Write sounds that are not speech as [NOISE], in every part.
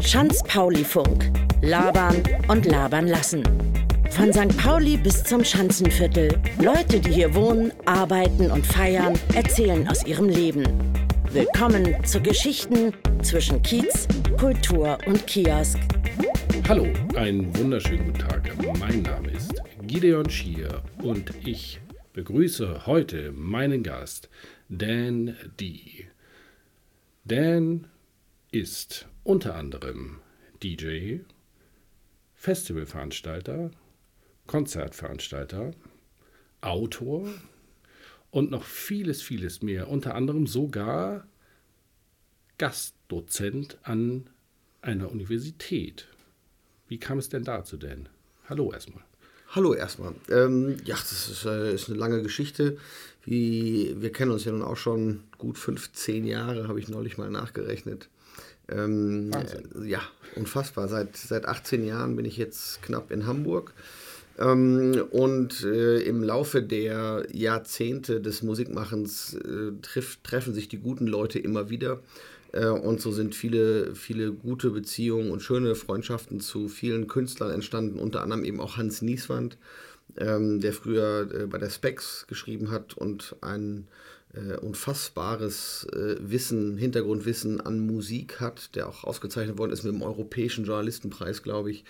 Schanz-Pauli-Funk. Labern und labern lassen. Von St. Pauli bis zum Schanzenviertel. Leute, die hier wohnen, arbeiten und feiern, erzählen aus ihrem Leben. Willkommen zu Geschichten zwischen Kiez, Kultur und Kiosk. Hallo, einen wunderschönen guten Tag. Mein Name ist Gideon Schier und ich begrüße heute meinen Gast, Dan D. Dan ist unter anderem DJ, Festivalveranstalter, Konzertveranstalter, Autor und noch vieles, vieles mehr. Unter anderem sogar Gastdozent an einer Universität. Wie kam es denn dazu denn? Hallo erstmal. Hallo erstmal. Ähm, ja, das ist, äh, ist, eine lange Geschichte. Wie, wir kennen uns ja nun auch schon gut 15 Jahre, habe ich neulich mal nachgerechnet. Ähm, äh, ja, unfassbar. Seit, seit 18 Jahren bin ich jetzt knapp in Hamburg. Ähm, und äh, im Laufe der Jahrzehnte des Musikmachens äh, triff, treffen sich die guten Leute immer wieder. Äh, und so sind viele, viele gute Beziehungen und schöne Freundschaften zu vielen Künstlern entstanden, unter anderem eben auch Hans Nieswand, ähm, der früher äh, bei der Specs geschrieben hat und ein äh, unfassbares äh, Wissen, Hintergrundwissen an Musik hat, der auch ausgezeichnet worden ist mit dem Europäischen Journalistenpreis, glaube ich,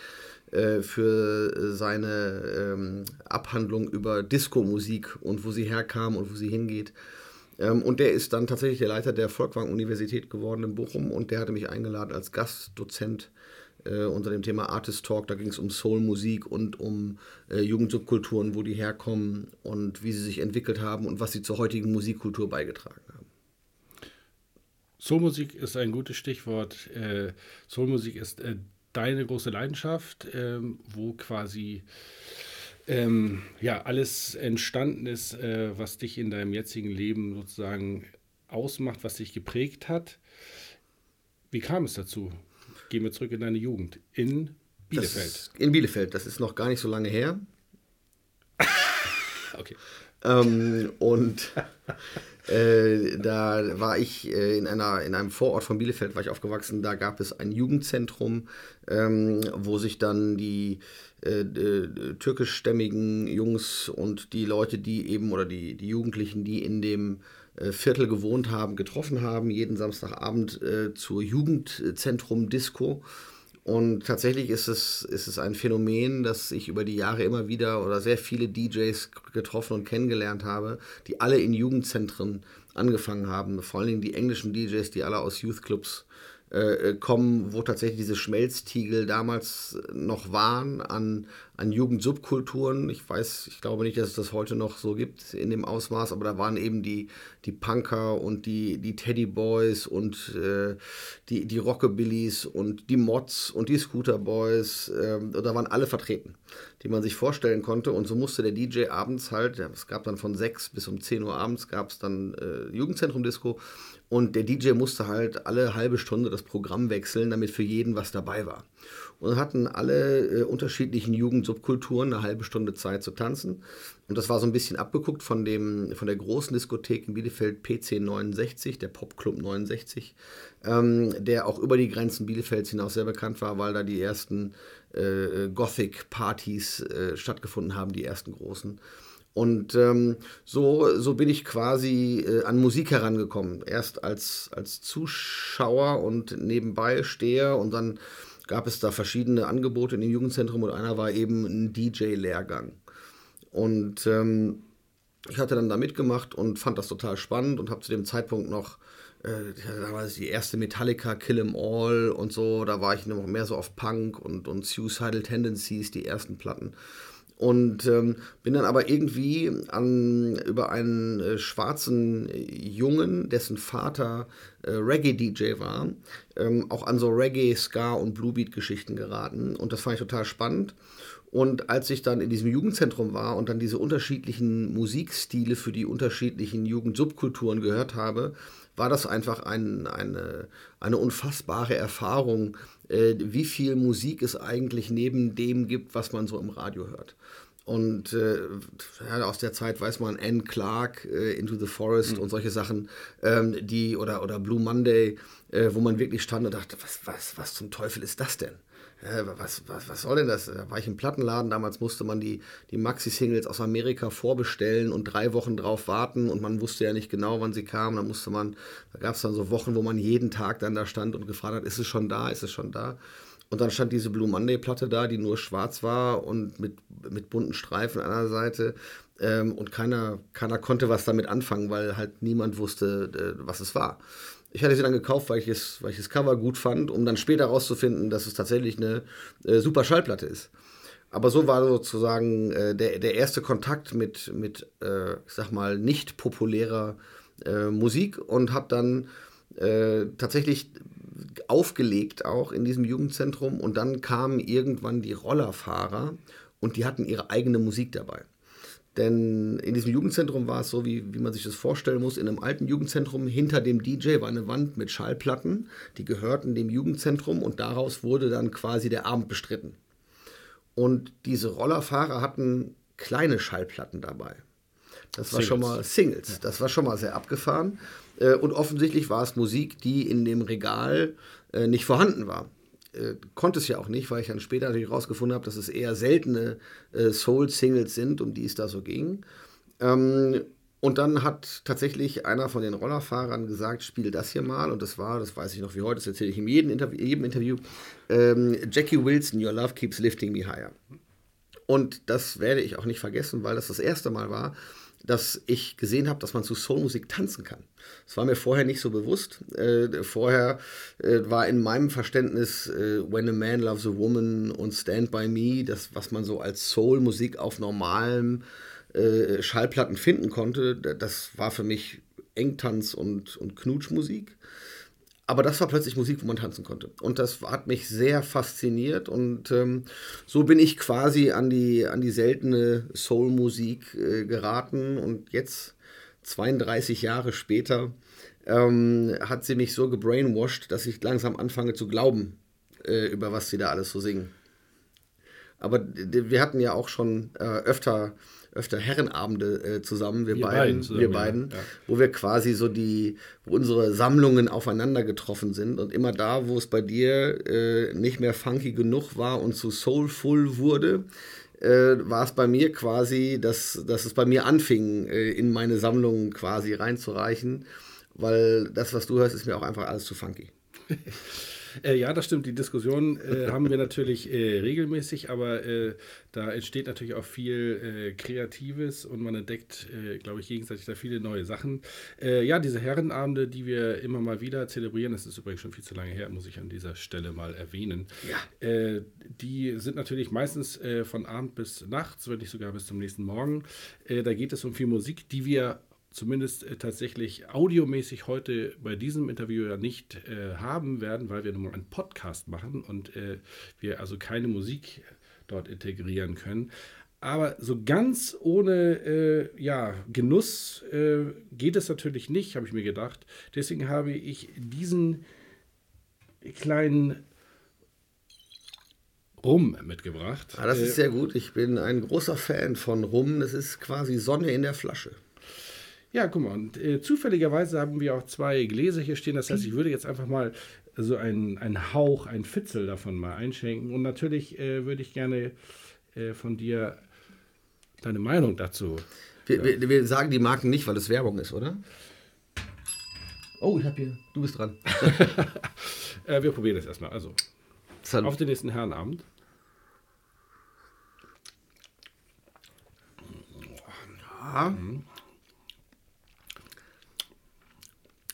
äh, für seine ähm, Abhandlung über Disco-Musik und wo sie herkam und wo sie hingeht. Ähm, und der ist dann tatsächlich der Leiter der Volkwang-Universität geworden in Bochum und der hatte mich eingeladen als Gastdozent äh, unter dem Thema Artist Talk. Da ging es um Soul-Musik und um äh, Jugendsubkulturen, wo die herkommen und wie sie sich entwickelt haben und was sie zur heutigen Musikkultur beigetragen haben. Soulmusik ist ein gutes Stichwort. Äh, Soulmusik ist äh, deine große Leidenschaft, ähm, wo quasi ähm, ja alles entstanden ist, äh, was dich in deinem jetzigen Leben sozusagen ausmacht, was dich geprägt hat. Wie kam es dazu? Gehen wir zurück in deine Jugend. In Bielefeld. Das, in Bielefeld, das ist noch gar nicht so lange her. [LAUGHS] okay. Ähm, und äh, da war ich äh, in, einer, in einem Vorort von Bielefeld, war ich aufgewachsen, da gab es ein Jugendzentrum, ähm, wo sich dann die äh, türkischstämmigen Jungs und die Leute, die eben, oder die, die Jugendlichen, die in dem äh, Viertel gewohnt haben, getroffen haben, jeden Samstagabend äh, zur Jugendzentrum Disco. Und tatsächlich ist es, ist es ein Phänomen, das ich über die Jahre immer wieder oder sehr viele DJs getroffen und kennengelernt habe, die alle in Jugendzentren angefangen haben. Vor allen Dingen die englischen DJs, die alle aus Youthclubs äh, kommen, wo tatsächlich diese Schmelztiegel damals noch waren an, an Jugendsubkulturen. Ich weiß, ich glaube nicht, dass es das heute noch so gibt in dem Ausmaß, aber da waren eben die, die Punker und die, die Teddy Boys und äh, die, die Rockabillys und die Mods und die Scooter Boys. Äh, da waren alle vertreten, die man sich vorstellen konnte. Und so musste der DJ abends halt, ja, es gab dann von 6 bis um 10 Uhr abends, gab es dann äh, Jugendzentrum Disco und der DJ musste halt alle halbe Stunde das Programm wechseln, damit für jeden was dabei war. Und dann hatten alle äh, unterschiedlichen Jugendsubkulturen eine halbe Stunde Zeit zu tanzen. Und das war so ein bisschen abgeguckt von, dem, von der großen Diskothek in Bielefeld PC 69, der Popclub 69, ähm, der auch über die Grenzen Bielefelds hinaus sehr bekannt war, weil da die ersten äh, Gothic-Partys äh, stattgefunden haben, die ersten großen. Und ähm, so, so bin ich quasi äh, an Musik herangekommen. Erst als, als Zuschauer und nebenbei Steher und dann gab es da verschiedene Angebote in dem Jugendzentrum und einer war eben ein DJ-Lehrgang. Und ähm, ich hatte dann da mitgemacht und fand das total spannend und habe zu dem Zeitpunkt noch, äh, da war die erste Metallica, Kill 'em All und so, da war ich noch mehr so auf Punk und, und Suicidal Tendencies, die ersten Platten. Und ähm, bin dann aber irgendwie an, über einen äh, schwarzen Jungen, dessen Vater äh, Reggae-DJ war, ähm, auch an so Reggae, Ska und Bluebeat-Geschichten geraten. Und das fand ich total spannend. Und als ich dann in diesem Jugendzentrum war und dann diese unterschiedlichen Musikstile für die unterschiedlichen Jugendsubkulturen gehört habe, war das einfach ein, eine, eine unfassbare Erfahrung, äh, wie viel Musik es eigentlich neben dem gibt, was man so im Radio hört. Und äh, ja, aus der Zeit weiß man Anne Clark, äh, Into the Forest mhm. und solche Sachen, ähm, die oder, oder Blue Monday, äh, wo man wirklich stand und dachte, was, was, was zum Teufel ist das denn? Was, was, was soll denn das? Da war ich im Plattenladen, damals musste man die, die Maxi-Singles aus Amerika vorbestellen und drei Wochen drauf warten und man wusste ja nicht genau, wann sie kamen. Da musste man, da gab es dann so Wochen, wo man jeden Tag dann da stand und gefragt hat, ist es schon da, ist es schon da? Und dann stand diese Blue Monday-Platte da, die nur schwarz war und mit, mit bunten Streifen an der Seite. Ähm, und keiner, keiner konnte was damit anfangen, weil halt niemand wusste, äh, was es war. Ich hatte sie dann gekauft, weil ich, es, weil ich das Cover gut fand, um dann später herauszufinden, dass es tatsächlich eine äh, super Schallplatte ist. Aber so war sozusagen äh, der, der erste Kontakt mit, mit äh, ich sag mal, nicht populärer äh, Musik und habe dann äh, tatsächlich aufgelegt auch in diesem Jugendzentrum und dann kamen irgendwann die Rollerfahrer und die hatten ihre eigene Musik dabei. Denn in diesem Jugendzentrum war es so, wie, wie man sich das vorstellen muss. In einem alten Jugendzentrum hinter dem DJ war eine Wand mit Schallplatten, die gehörten dem Jugendzentrum und daraus wurde dann quasi der Abend bestritten. Und diese Rollerfahrer hatten kleine Schallplatten dabei. Das war Singles. schon mal Singles. Das war schon mal sehr abgefahren. Äh, und offensichtlich war es Musik, die in dem Regal äh, nicht vorhanden war äh, konnte es ja auch nicht, weil ich dann später natürlich rausgefunden habe, dass es eher seltene äh, Soul-Singles sind, um die es da so ging. Ähm, und dann hat tatsächlich einer von den Rollerfahrern gesagt, spiel das hier mal. Und das war, das weiß ich noch wie heute, das erzähle ich in jedem Interview, jedem Interview ähm, Jackie Wilson, Your Love Keeps Lifting Me Higher. Und das werde ich auch nicht vergessen, weil das das erste Mal war, dass ich gesehen habe, dass man zu Soulmusik tanzen kann. Das war mir vorher nicht so bewusst. Äh, vorher äh, war in meinem Verständnis äh, When a Man Loves a Woman und Stand By Me, das, was man so als Soulmusik auf normalen äh, Schallplatten finden konnte, das war für mich Engtanz und, und Knutschmusik. Aber das war plötzlich Musik, wo man tanzen konnte. Und das hat mich sehr fasziniert. Und ähm, so bin ich quasi an die, an die seltene Soul-Musik äh, geraten. Und jetzt, 32 Jahre später, ähm, hat sie mich so gebrainwashed, dass ich langsam anfange zu glauben, äh, über was sie da alles so singen. Aber wir hatten ja auch schon äh, öfter öfter Herrenabende äh, zusammen, wir, wir beiden, beiden zusammen, wir beiden, ja. wo wir quasi so die, wo unsere Sammlungen aufeinander getroffen sind und immer da, wo es bei dir äh, nicht mehr funky genug war und zu soulful wurde, äh, war es bei mir quasi, dass, dass es bei mir anfing, äh, in meine Sammlungen quasi reinzureichen, weil das, was du hörst, ist mir auch einfach alles zu funky. [LAUGHS] Äh, ja, das stimmt. Die Diskussion äh, haben wir natürlich äh, regelmäßig, aber äh, da entsteht natürlich auch viel äh, Kreatives und man entdeckt, äh, glaube ich, gegenseitig da viele neue Sachen. ja, diese Herrenabende, die wir immer mal wieder zelebrieren, das ist übrigens schon viel zu lange her, muss ich an dieser Stelle mal erwähnen. Ja. die sind natürlich meistens von Abend bis nachts, wenn nicht sogar bis zum nächsten Morgen. da geht es um viel Musik, die wir zumindest äh, tatsächlich audiomäßig heute bei diesem Interview ja nicht äh, haben werden, weil wir nun mal einen Podcast machen und äh, wir also keine Musik dort integrieren können. Aber so ganz ohne äh, ja, Genuss äh, geht es natürlich nicht, habe ich mir gedacht. Deswegen habe ich diesen kleinen Rum mitgebracht. Ah, das ist äh, sehr gut. Ich bin ein großer Fan von Rum. Das ist quasi Sonne in der Flasche. Ja, guck mal, und äh, zufälligerweise haben wir auch zwei Gläser hier stehen. Das heißt, ich würde jetzt einfach mal so einen, einen Hauch, ein Fitzel davon mal einschenken. Und natürlich äh, würde ich gerne äh, von dir deine Meinung dazu. Wir, wir, wir, sagen die Marken nicht, weil es Werbung ist, oder? Oh, ich habe hier. Du bist dran. [LAUGHS] Äh, wir probieren das erstmal. Also, auf den nächsten Herrenabend. Ja. Mhm.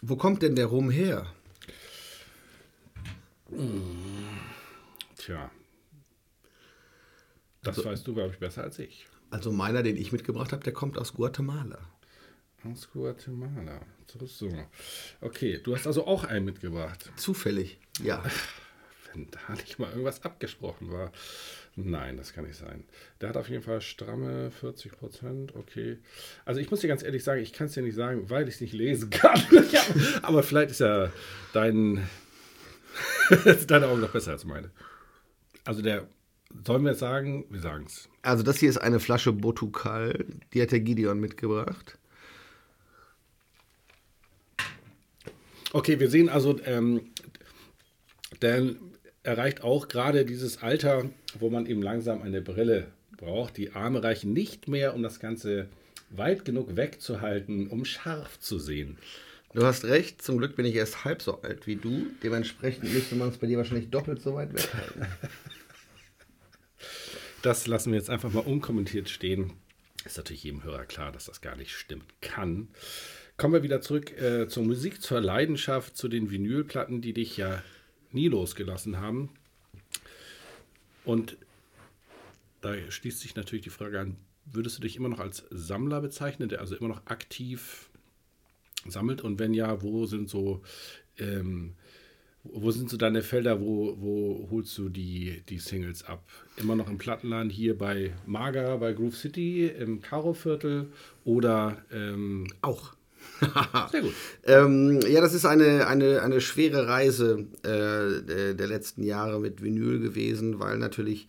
Wo kommt denn der Rum her? Tja. Das also, weißt du, glaube ich, besser als ich. Also meiner, den ich mitgebracht habe, der kommt aus Guatemala. Aus Guatemala. So. Okay, du hast also auch einen mitgebracht. Zufällig, ja. Wenn da nicht mal irgendwas abgesprochen war. Nein, das kann nicht sein. Der hat auf jeden Fall stramme 40 Prozent. Okay. Also ich muss dir ganz ehrlich sagen, ich kann es dir nicht sagen, weil ich es nicht lesen [LAUGHS] kann. aber vielleicht ist ja dein, [LAUGHS] deine Augen noch besser als meine. Also der Sollen wir sagen? Wir sagen es. Also das hier ist eine Flasche Botukal, die hat der Gideon mitgebracht. Okay, wir sehen also, ähm, Dan erreicht auch gerade dieses Alter, wo man eben langsam eine Brille braucht. Die Arme reichen nicht mehr, um das Ganze weit genug wegzuhalten, um scharf zu sehen. Du hast recht, zum Glück bin ich erst halb so alt wie du. Dementsprechend müsste man es bei dir wahrscheinlich doppelt so weit weghalten. [LAUGHS] Das lassen wir jetzt einfach mal unkommentiert stehen. Ist natürlich jedem Hörer klar, dass das gar nicht stimmen kann. Kommen wir wieder zurück äh, zur Musik, zur Leidenschaft, zu den Vinylplatten, die dich ja nie losgelassen haben. Und da schließt sich natürlich die Frage an, würdest du dich immer noch als Sammler bezeichnen, der also immer noch aktiv sammelt? Und wenn ja, wo sind so ähm, wo sind so deine Felder, wo, wo holst du die, die Singles ab? Immer noch im Plattenladen hier bei Maga, bei Groove City, im Karo-Viertel oder ähm, auch? [LAUGHS] Sehr gut. ähm, ja, das ist eine, eine, eine schwere Reise äh, der letzten Jahre mit Vinyl gewesen, weil natürlich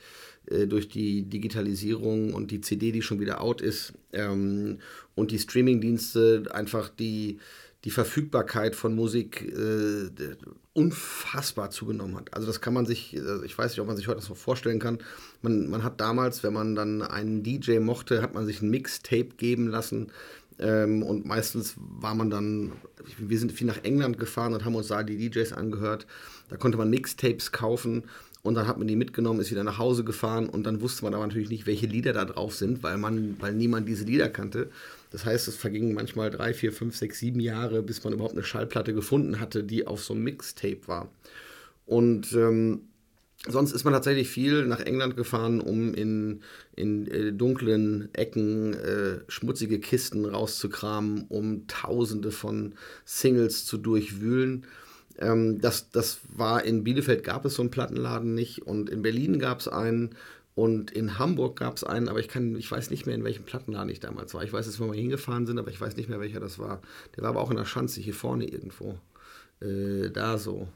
äh, durch die Digitalisierung und die CD, die schon wieder out ist, ähm, und die Streamingdienste einfach die die Verfügbarkeit von Musik äh, unfassbar zugenommen hat. Also das kann man sich, also ich weiß nicht, ob man sich heute das so vorstellen kann. Man, man hat damals, wenn man dann einen DJ mochte, hat man sich ein Mixtape geben lassen. Ähm, und meistens war man dann, wir sind viel nach England gefahren und haben uns da die DJs angehört. Da konnte man Mixtapes kaufen und dann hat man die mitgenommen, ist wieder nach Hause gefahren und dann wusste man aber natürlich nicht, welche Lieder da drauf sind, weil man, weil niemand diese Lieder kannte. Das heißt, es vergingen manchmal drei, vier, fünf, sechs, sieben Jahre, bis man überhaupt eine Schallplatte gefunden hatte, die auf so einem Mixtape war. Und ähm, sonst ist man tatsächlich viel nach England gefahren, um in, in äh, dunklen Ecken äh, schmutzige Kisten rauszukramen, um tausende von Singles zu durchwühlen. Ähm, das, das war in Bielefeld gab es so einen Plattenladen nicht und in Berlin gab es einen und in Hamburg gab es einen, aber ich kann, ich weiß nicht mehr, in welchem Plattenladen ich damals war. Ich weiß, dass wir mal hingefahren sind, aber ich weiß nicht mehr, welcher das war. Der war aber auch in der Schanze, hier vorne irgendwo. Äh, da so.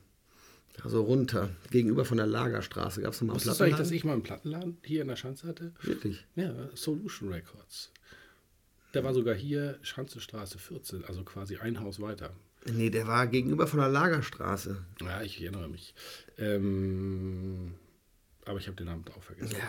Da so runter. Gegenüber von der Lagerstraße gab es nochmal einen Plattenladen. Wusstest du dass ich mal einen Plattenladen hier in der Schanze hatte? Wirklich? Ja, Solution Records. Der war sogar hier Schanzestraße 14, also quasi ein Haus weiter. Nee, der war gegenüber von der Lagerstraße. Ja, ich erinnere mich. Ähm, aber ich habe den Namen auch vergessen. Ja.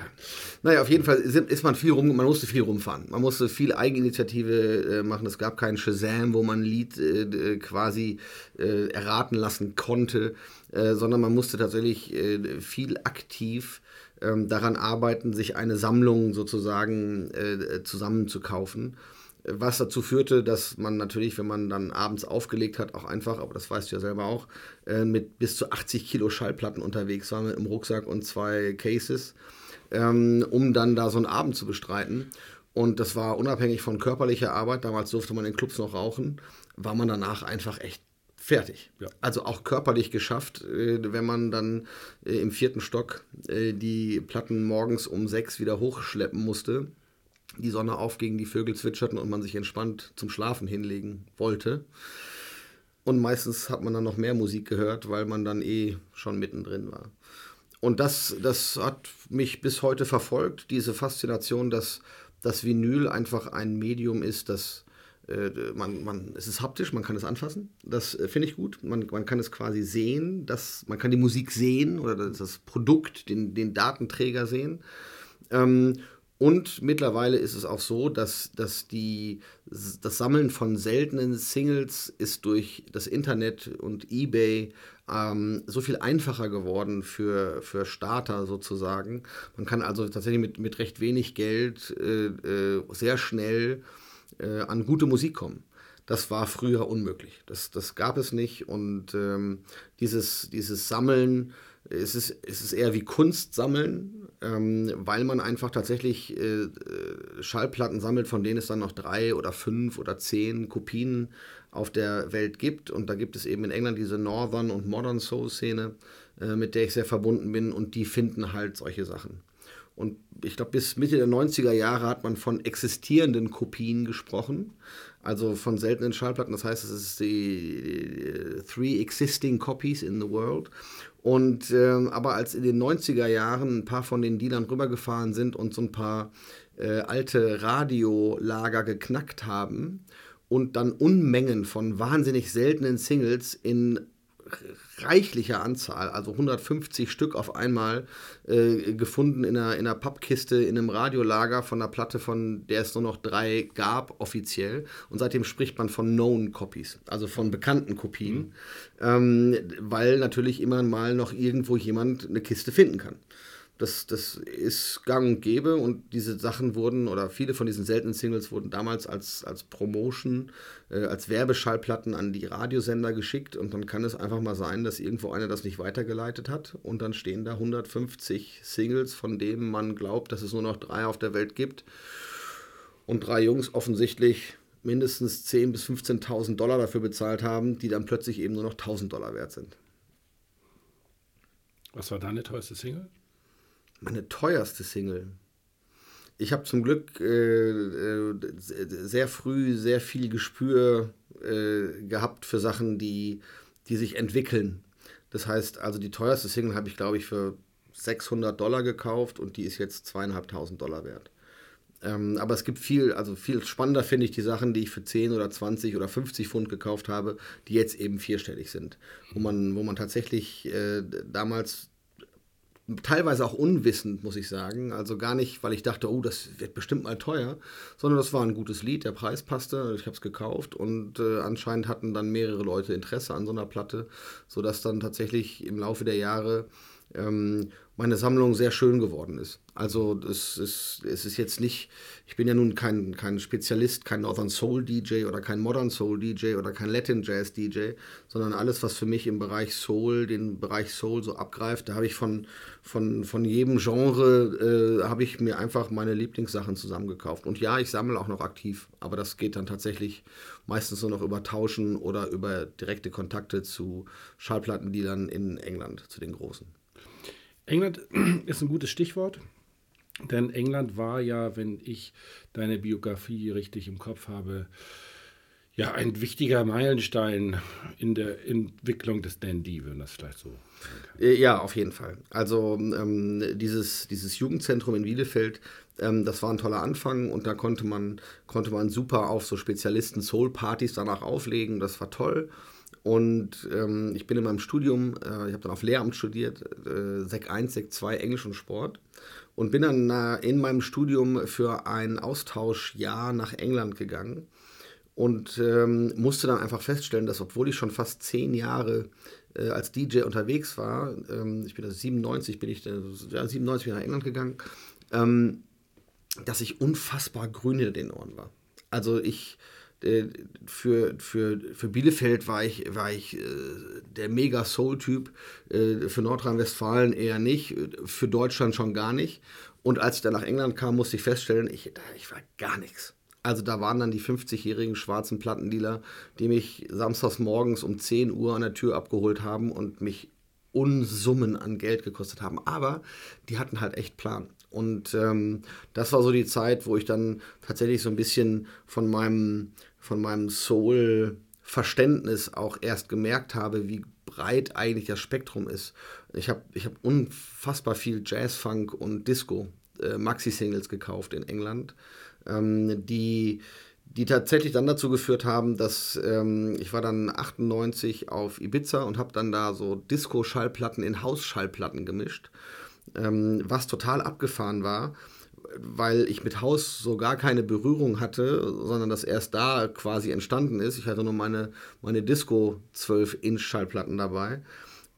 Naja, auf jeden Fall ist man viel rum, man musste viel rumfahren. Man musste viel Eigeninitiative äh, machen. Es gab keinen Shazam, wo man ein Lied äh, quasi äh, erraten lassen konnte, äh, sondern man musste tatsächlich äh, viel aktiv ähm, daran arbeiten, sich eine Sammlung sozusagen äh, zusammenzukaufen was dazu führte, dass man natürlich, wenn man dann abends aufgelegt hat, auch einfach, aber das weißt du ja selber auch, äh, mit bis zu 80 Kilo Schallplatten unterwegs war mit im Rucksack und zwei Cases, ähm, um dann da so einen Abend zu bestreiten. Und das war unabhängig von körperlicher Arbeit, damals durfte man in Clubs noch rauchen, war man danach einfach echt fertig. Ja. Also auch körperlich geschafft, äh, wenn man dann äh, im vierten Stock äh, die Platten morgens um sechs wieder hochschleppen musste die Sonne aufging, die Vögel zwitscherten und man sich entspannt zum Schlafen hinlegen wollte. Und meistens hat man dann noch mehr Musik gehört, weil man dann eh schon mittendrin war. Und das, das hat mich bis heute verfolgt, diese Faszination, dass das Vinyl einfach ein Medium ist, das äh, man, man, es ist haptisch, man kann es anfassen. Das äh, finde ich gut. Man, man kann es quasi sehen, dass, man kann die Musik sehen oder das, das Produkt, den, den Datenträger sehen. Ähm, und mittlerweile ist es auch so, dass, dass die, das Sammeln von seltenen Singles ist durch das Internet und eBay ähm, so viel einfacher geworden für, für Starter sozusagen. Man kann also tatsächlich mit, mit recht wenig Geld äh, äh, sehr schnell äh, an gute Musik kommen. Das war früher unmöglich. Das, das gab es nicht. Und ähm, dieses, dieses Sammeln, es ist, es ist eher wie Kunst sammeln ähm, weil man einfach tatsächlich äh, äh, Schallplatten sammelt, von denen es dann noch drei oder fünf oder zehn Kopien auf der Welt gibt. Und da gibt es eben in England diese Northern und Modern Soul Szene, äh, mit der ich sehr verbunden bin und die finden halt solche Sachen. Und ich glaube, bis Mitte der 90er Jahre hat man von existierenden Kopien gesprochen, also von seltenen Schallplatten. Das heißt, es ist die, die Three Existing Copies in the World. Und ähm, aber als in den 90er Jahren ein paar von den Dealern rübergefahren sind und so ein paar äh, alte Radiolager geknackt haben und dann Unmengen von wahnsinnig seltenen Singles in reichlicher Anzahl, also 150 Stück auf einmal äh, gefunden in einer, in einer Pappkiste in einem Radiolager von einer Platte, von der es nur noch drei gab, offiziell. Und seitdem spricht man von Known Copies, also von bekannten Kopien, mhm. ähm, weil natürlich immer mal noch irgendwo jemand eine Kiste finden kann. Das, das ist gang und gäbe und diese Sachen wurden, oder viele von diesen seltenen Singles wurden damals als, als Promotion, äh, als Werbeschallplatten an die Radiosender geschickt und dann kann es einfach mal sein, dass irgendwo einer das nicht weitergeleitet hat und dann stehen da 150 Singles, von denen man glaubt, dass es nur noch drei auf der Welt gibt und drei Jungs offensichtlich mindestens 10.000 bis 15.000 Dollar dafür bezahlt haben, die dann plötzlich eben nur noch 1.000 Dollar wert sind. Was war deine teuerste Single? Meine teuerste Single. Ich habe zum Glück äh, äh, sehr früh sehr viel Gespür äh, gehabt für Sachen, die, die sich entwickeln. Das heißt, also die teuerste Single habe ich, glaube ich, für 600 Dollar gekauft und die ist jetzt zweieinhalbtausend Dollar wert. Ähm, aber es gibt viel, also viel spannender finde ich die Sachen, die ich für 10 oder 20 oder 50 Pfund gekauft habe, die jetzt eben vierstellig sind. Wo man, wo man tatsächlich äh, damals teilweise auch unwissend, muss ich sagen. Also gar nicht, weil ich dachte, oh, das wird bestimmt mal teuer, sondern das war ein gutes Lied, der Preis passte, ich habe es gekauft und äh, anscheinend hatten dann mehrere Leute Interesse an so einer Platte, sodass dann tatsächlich im Laufe der Jahre ähm, meine Sammlung sehr schön geworden ist. Also es ist, es ist jetzt nicht, ich bin ja nun kein, kein Spezialist, kein Northern Soul DJ oder kein Modern Soul DJ oder kein Latin Jazz DJ, sondern alles, was für mich im Bereich Soul, den Bereich Soul so abgreift, da habe ich von, von, von jedem Genre, äh, habe ich mir einfach meine Lieblingssachen zusammengekauft. Und ja, ich sammle auch noch aktiv, aber das geht dann tatsächlich meistens nur noch über Tauschen oder über direkte Kontakte zu Schallplattendealern in England, zu den großen. England [CLEARS THROAT] ist ein gutes Stichwort, denn England war ja, wenn ich deine Biografie richtig im Kopf habe, ja, ein wichtiger Meilenstein in der Entwicklung des Dandy, wenn das vielleicht so. Äh, ja, auf jeden Fall. Also ähm, dieses, dieses Jugendzentrum in Bielefeld, ähm, das war ein toller Anfang und da konnte man, konnte man super auf so Spezialisten Soul-Partys danach auflegen. Das war toll. Und ähm, ich bin in meinem Studium, äh, ich habe dann auf Lehramt studiert, äh, Sek 1, Sek 2, Englisch und Sport. Und bin dann äh, in meinem Studium für ein Austauschjahr nach England gegangen. Und ähm, musste dann einfach feststellen, dass obwohl ich schon fast zehn Jahre äh, als DJ unterwegs war, ähm, ich bin also 97, bin ich, ja, 97 bin ich nach England gegangen, ähm, dass ich unfassbar grün hinter den Ohren war. Also ich für, für, für Bielefeld war ich, war ich äh, der Mega-Soul-Typ, äh, für Nordrhein-Westfalen eher nicht, für Deutschland schon gar nicht. Und als ich dann nach England kam, musste ich feststellen, ich, ich war gar nichts. Also da waren dann die 50-jährigen schwarzen Plattendealer, die mich samstags morgens um 10 Uhr an der Tür abgeholt haben und mich Unsummen an Geld gekostet haben. Aber die hatten halt echt Plan. Und ähm, das war so die Zeit, wo ich dann tatsächlich so ein bisschen von meinem, von meinem Soul-Verständnis auch erst gemerkt habe, wie breit eigentlich das Spektrum ist. Ich habe ich hab unfassbar viel Jazz, Funk und Disco äh, Maxi-Singles gekauft in England, ähm, die, die tatsächlich dann dazu geführt haben, dass ähm, ich war dann 98 auf Ibiza und habe dann da so Disco-Schallplatten in Hausschallplatten gemischt, ähm, was total abgefahren war weil ich mit Haus so gar keine Berührung hatte, sondern das erst da quasi entstanden ist. Ich hatte nur meine, meine Disco 12-Inch-Schallplatten dabei.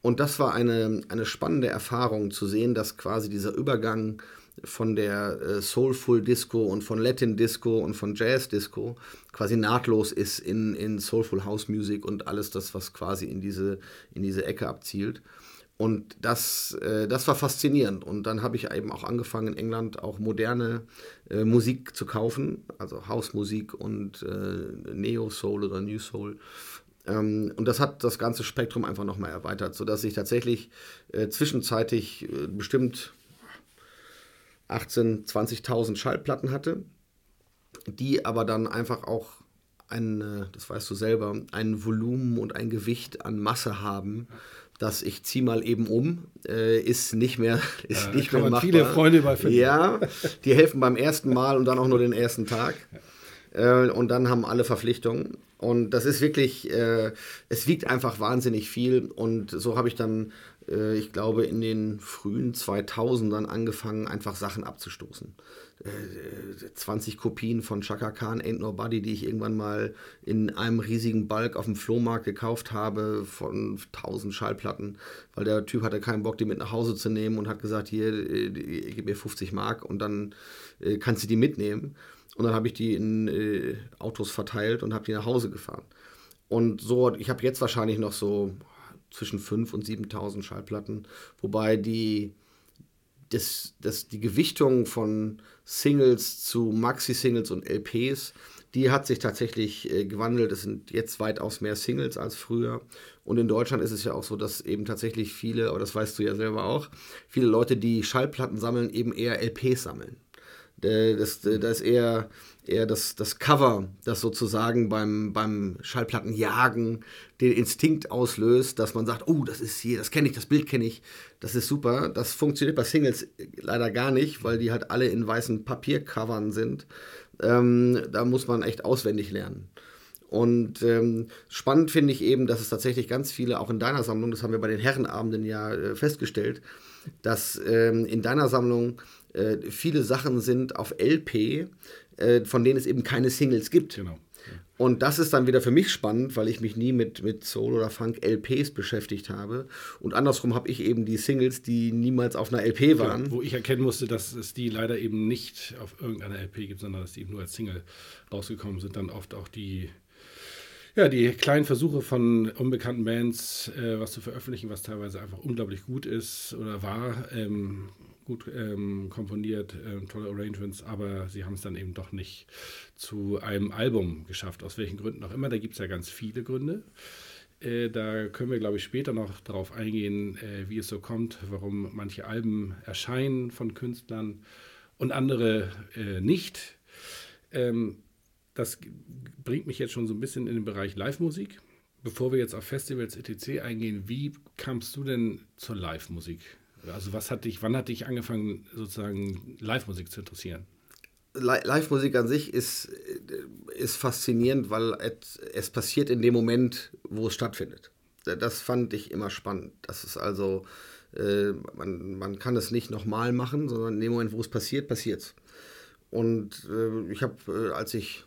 Und das war eine, eine spannende Erfahrung zu sehen, dass quasi dieser Übergang von der äh, Soulful Disco und von Latin Disco und von Jazz Disco quasi nahtlos ist in, in Soulful House Music und alles das, was quasi in diese, in diese Ecke abzielt. Und das, äh, das war faszinierend. Und dann habe ich eben auch angefangen, in England auch moderne äh, Musik zu kaufen, also Hausmusik und äh, Neo-Soul oder New Soul. Ähm, und das hat das ganze Spektrum einfach nochmal erweitert, sodass ich tatsächlich zwischenzeitlich äh, bestimmt 18.000, 20.000 Schallplatten hatte, die aber dann einfach auch ein, das weißt du selber, ein Volumen und ein Gewicht an Masse haben, dass ich zieh mal eben um, äh, ist nicht mehr, [LAUGHS] ist ja, nicht mehr machbar. viele Freunde bei finden. Ja, die helfen beim ersten Mal und dann auch nur den ersten Tag. Äh, und dann haben alle Verpflichtungen. Und das ist wirklich, äh, es wiegt einfach wahnsinnig viel. Und so habe ich dann, äh, ich glaube, in den frühen 2000ern angefangen, einfach Sachen abzustoßen. 20 Kopien von Chaka Khan Ain't Nobody, die ich irgendwann mal in einem riesigen Balk auf dem Flohmarkt gekauft habe von 1000 Schallplatten, weil der Typ hatte keinen Bock, die mit nach Hause zu nehmen und hat gesagt, hier, gib mir 50 Mark und dann äh, kannst du die mitnehmen. Und dann habe ich die in äh, Autos verteilt und habe die nach Hause gefahren. Und so, ich habe jetzt wahrscheinlich noch so zwischen 5.000 und 7.000 Schallplatten, wobei die, das, das, die Gewichtung von Singles zu Maxi-Singles und LPs, die hat sich tatsächlich äh, gewandelt. Es sind jetzt weitaus mehr Singles als früher. Und in Deutschland ist es ja auch so, dass eben tatsächlich viele, aber das weißt du ja selber auch, viele Leute, die Schallplatten sammeln, eben eher LPs sammeln. Das, das ist eher, eher das, das Cover, das sozusagen beim, beim Schallplattenjagen den Instinkt auslöst, dass man sagt, oh, das ist hier, das kenne ich, das Bild kenne ich, das ist super. Das funktioniert bei Singles leider gar nicht, weil die halt alle in weißen Papiercovern sind. Ähm, da muss man echt auswendig lernen. Und ähm, spannend finde ich eben, dass es tatsächlich ganz viele, auch in deiner Sammlung, das haben wir bei den Herrenabenden ja äh, festgestellt, dass ähm, in deiner Sammlung äh, viele Sachen sind auf LP, äh, von denen es eben keine Singles gibt. Genau. Und das ist dann wieder für mich spannend, weil ich mich nie mit, mit Soul oder Funk LPs beschäftigt habe. Und andersrum habe ich eben die Singles, die niemals auf einer LP waren. Ja, wo ich erkennen musste, dass es die leider eben nicht auf irgendeiner LP gibt, sondern dass die eben nur als Single rausgekommen sind. Dann oft auch die, ja, die kleinen Versuche von unbekannten Bands, äh, was zu veröffentlichen, was teilweise einfach unglaublich gut ist oder war. Ähm, gut ähm, komponiert, äh, tolle Arrangements, aber sie haben es dann eben doch nicht zu einem Album geschafft, aus welchen Gründen auch immer. Da gibt es ja ganz viele Gründe. Äh, da können wir, glaube ich, später noch darauf eingehen, äh, wie es so kommt, warum manche Alben erscheinen von Künstlern und andere äh, nicht. Ähm, das bringt mich jetzt schon so ein bisschen in den Bereich Live-Musik. Bevor wir jetzt auf Festivals etc. eingehen, wie kamst du denn zur Live-Musik? Also was hat dich, wann hat dich angefangen, sozusagen Live-Musik zu interessieren? Live-Musik an sich ist, ist faszinierend, weil es, es passiert in dem Moment, wo es stattfindet. Das fand ich immer spannend. Das ist also, äh, man, man kann es nicht nochmal machen, sondern in dem Moment, wo es passiert, passiert es. Und äh, ich habe, äh, als ich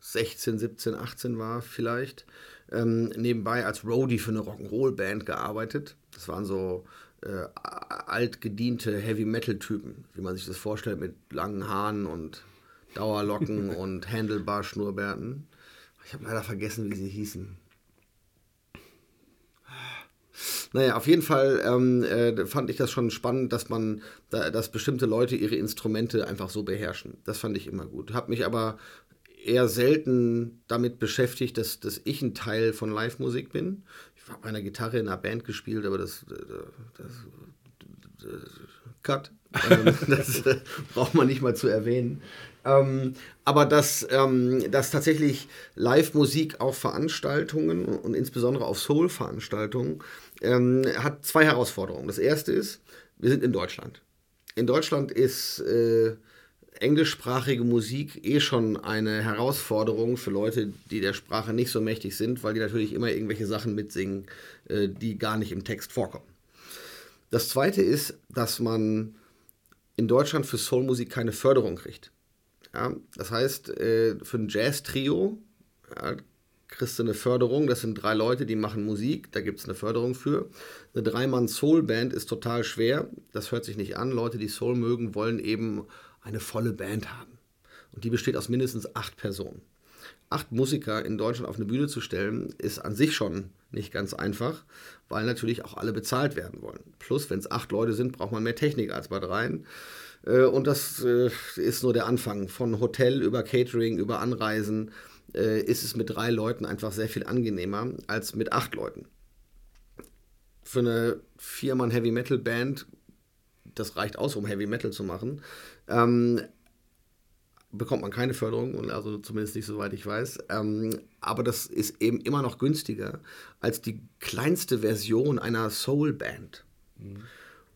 16, 17, 18 war vielleicht, ähm, nebenbei als Roadie für eine Rock'n'Roll-Band gearbeitet. Das waren so äh, altgediente Heavy-Metal-Typen, wie man sich das vorstellt, mit langen Haaren und Dauerlocken [LAUGHS] und Handlebar-Schnurrbärten. Ich habe leider vergessen, wie sie hießen. Naja, auf jeden Fall ähm, äh, fand ich das schon spannend, dass man, da, dass bestimmte Leute ihre Instrumente einfach so beherrschen. Das fand ich immer gut. Habe mich aber eher selten damit beschäftigt, dass, dass ich ein Teil von Live-Musik bin ich habe meine Gitarre in einer Band gespielt, aber das, das, [LAUGHS] das, das Cut. Das braucht man nicht mal zu erwähnen. Ähm, aber dass, ähm, dass tatsächlich Live-Musik auf Veranstaltungen und insbesondere auf Soul-Veranstaltungen ähm, hat zwei Herausforderungen. Das erste ist, wir sind in Deutschland. In Deutschland ist äh, englischsprachige Musik eh schon eine Herausforderung für Leute, die der Sprache nicht so mächtig sind, weil die natürlich immer irgendwelche Sachen mitsingen, äh, die gar nicht im Text vorkommen. Das zweite ist, dass man in Deutschland für Soulmusik keine Förderung kriegt. Ja, das heißt, äh, für ein Jazz-Trio ja, kriegst du eine Förderung. Das sind drei Leute, die machen Musik, da gibt es eine Förderung für. Eine Dreimann-Soul-Band ist total schwer, das hört sich nicht an. Leute, die Soul mögen, wollen eben eine volle Band haben. Und die besteht aus mindestens acht Personen. Acht Musiker in Deutschland auf eine Bühne zu stellen, ist an sich schon nicht ganz einfach, weil natürlich auch alle bezahlt werden wollen. Plus, wenn es acht Leute sind, braucht man mehr Technik als bei dreien. Äh, und das äh, ist nur der Anfang. Von Hotel über Catering, über Anreisen äh, ist es mit drei Leuten einfach sehr viel angenehmer als mit acht Leuten. Für eine Viermann Heavy Metal Band, das reicht aus, um Heavy Metal zu machen, ähm, bekommt man keine Förderung, also zumindest nicht soweit ich weiß. Ähm, aber das ist eben immer noch günstiger als die kleinste Version einer Soul-Band. Mhm.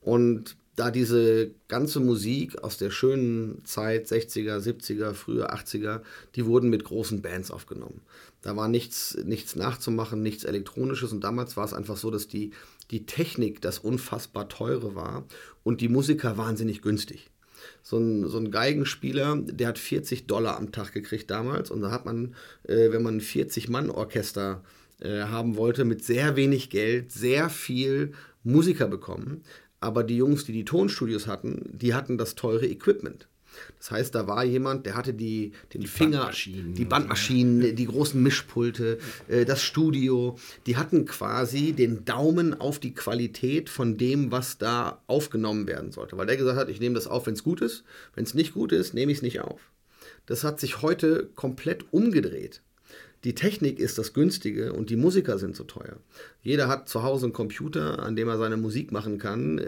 Und da diese ganze Musik aus der schönen Zeit, 60er, 70er, frühe 80er, die wurden mit großen Bands aufgenommen. Da war nichts, nichts nachzumachen, nichts Elektronisches und damals war es einfach so, dass die, die Technik das unfassbar teure war und die Musiker wahnsinnig günstig. So ein, so ein Geigenspieler, der hat 40 Dollar am Tag gekriegt damals und da hat man, äh, wenn man ein 40-Mann-Orchester äh, haben wollte, mit sehr wenig Geld sehr viel Musiker bekommen. Aber die Jungs, die die Tonstudios hatten, die hatten das teure Equipment. Das heißt, da war jemand, der hatte die, den die Finger, Bandmaschinen die Bandmaschinen, die großen Mischpulte, äh, das Studio. Die hatten quasi den Daumen auf die Qualität von dem, was da aufgenommen werden sollte. Weil der gesagt hat, ich nehme das auf, wenn es gut ist. Wenn es nicht gut ist, nehme ich es nicht auf. Das hat sich heute komplett umgedreht. Die Technik ist das Günstige und die Musiker sind so teuer. Jeder hat zu Hause einen Computer, an dem er seine Musik machen kann.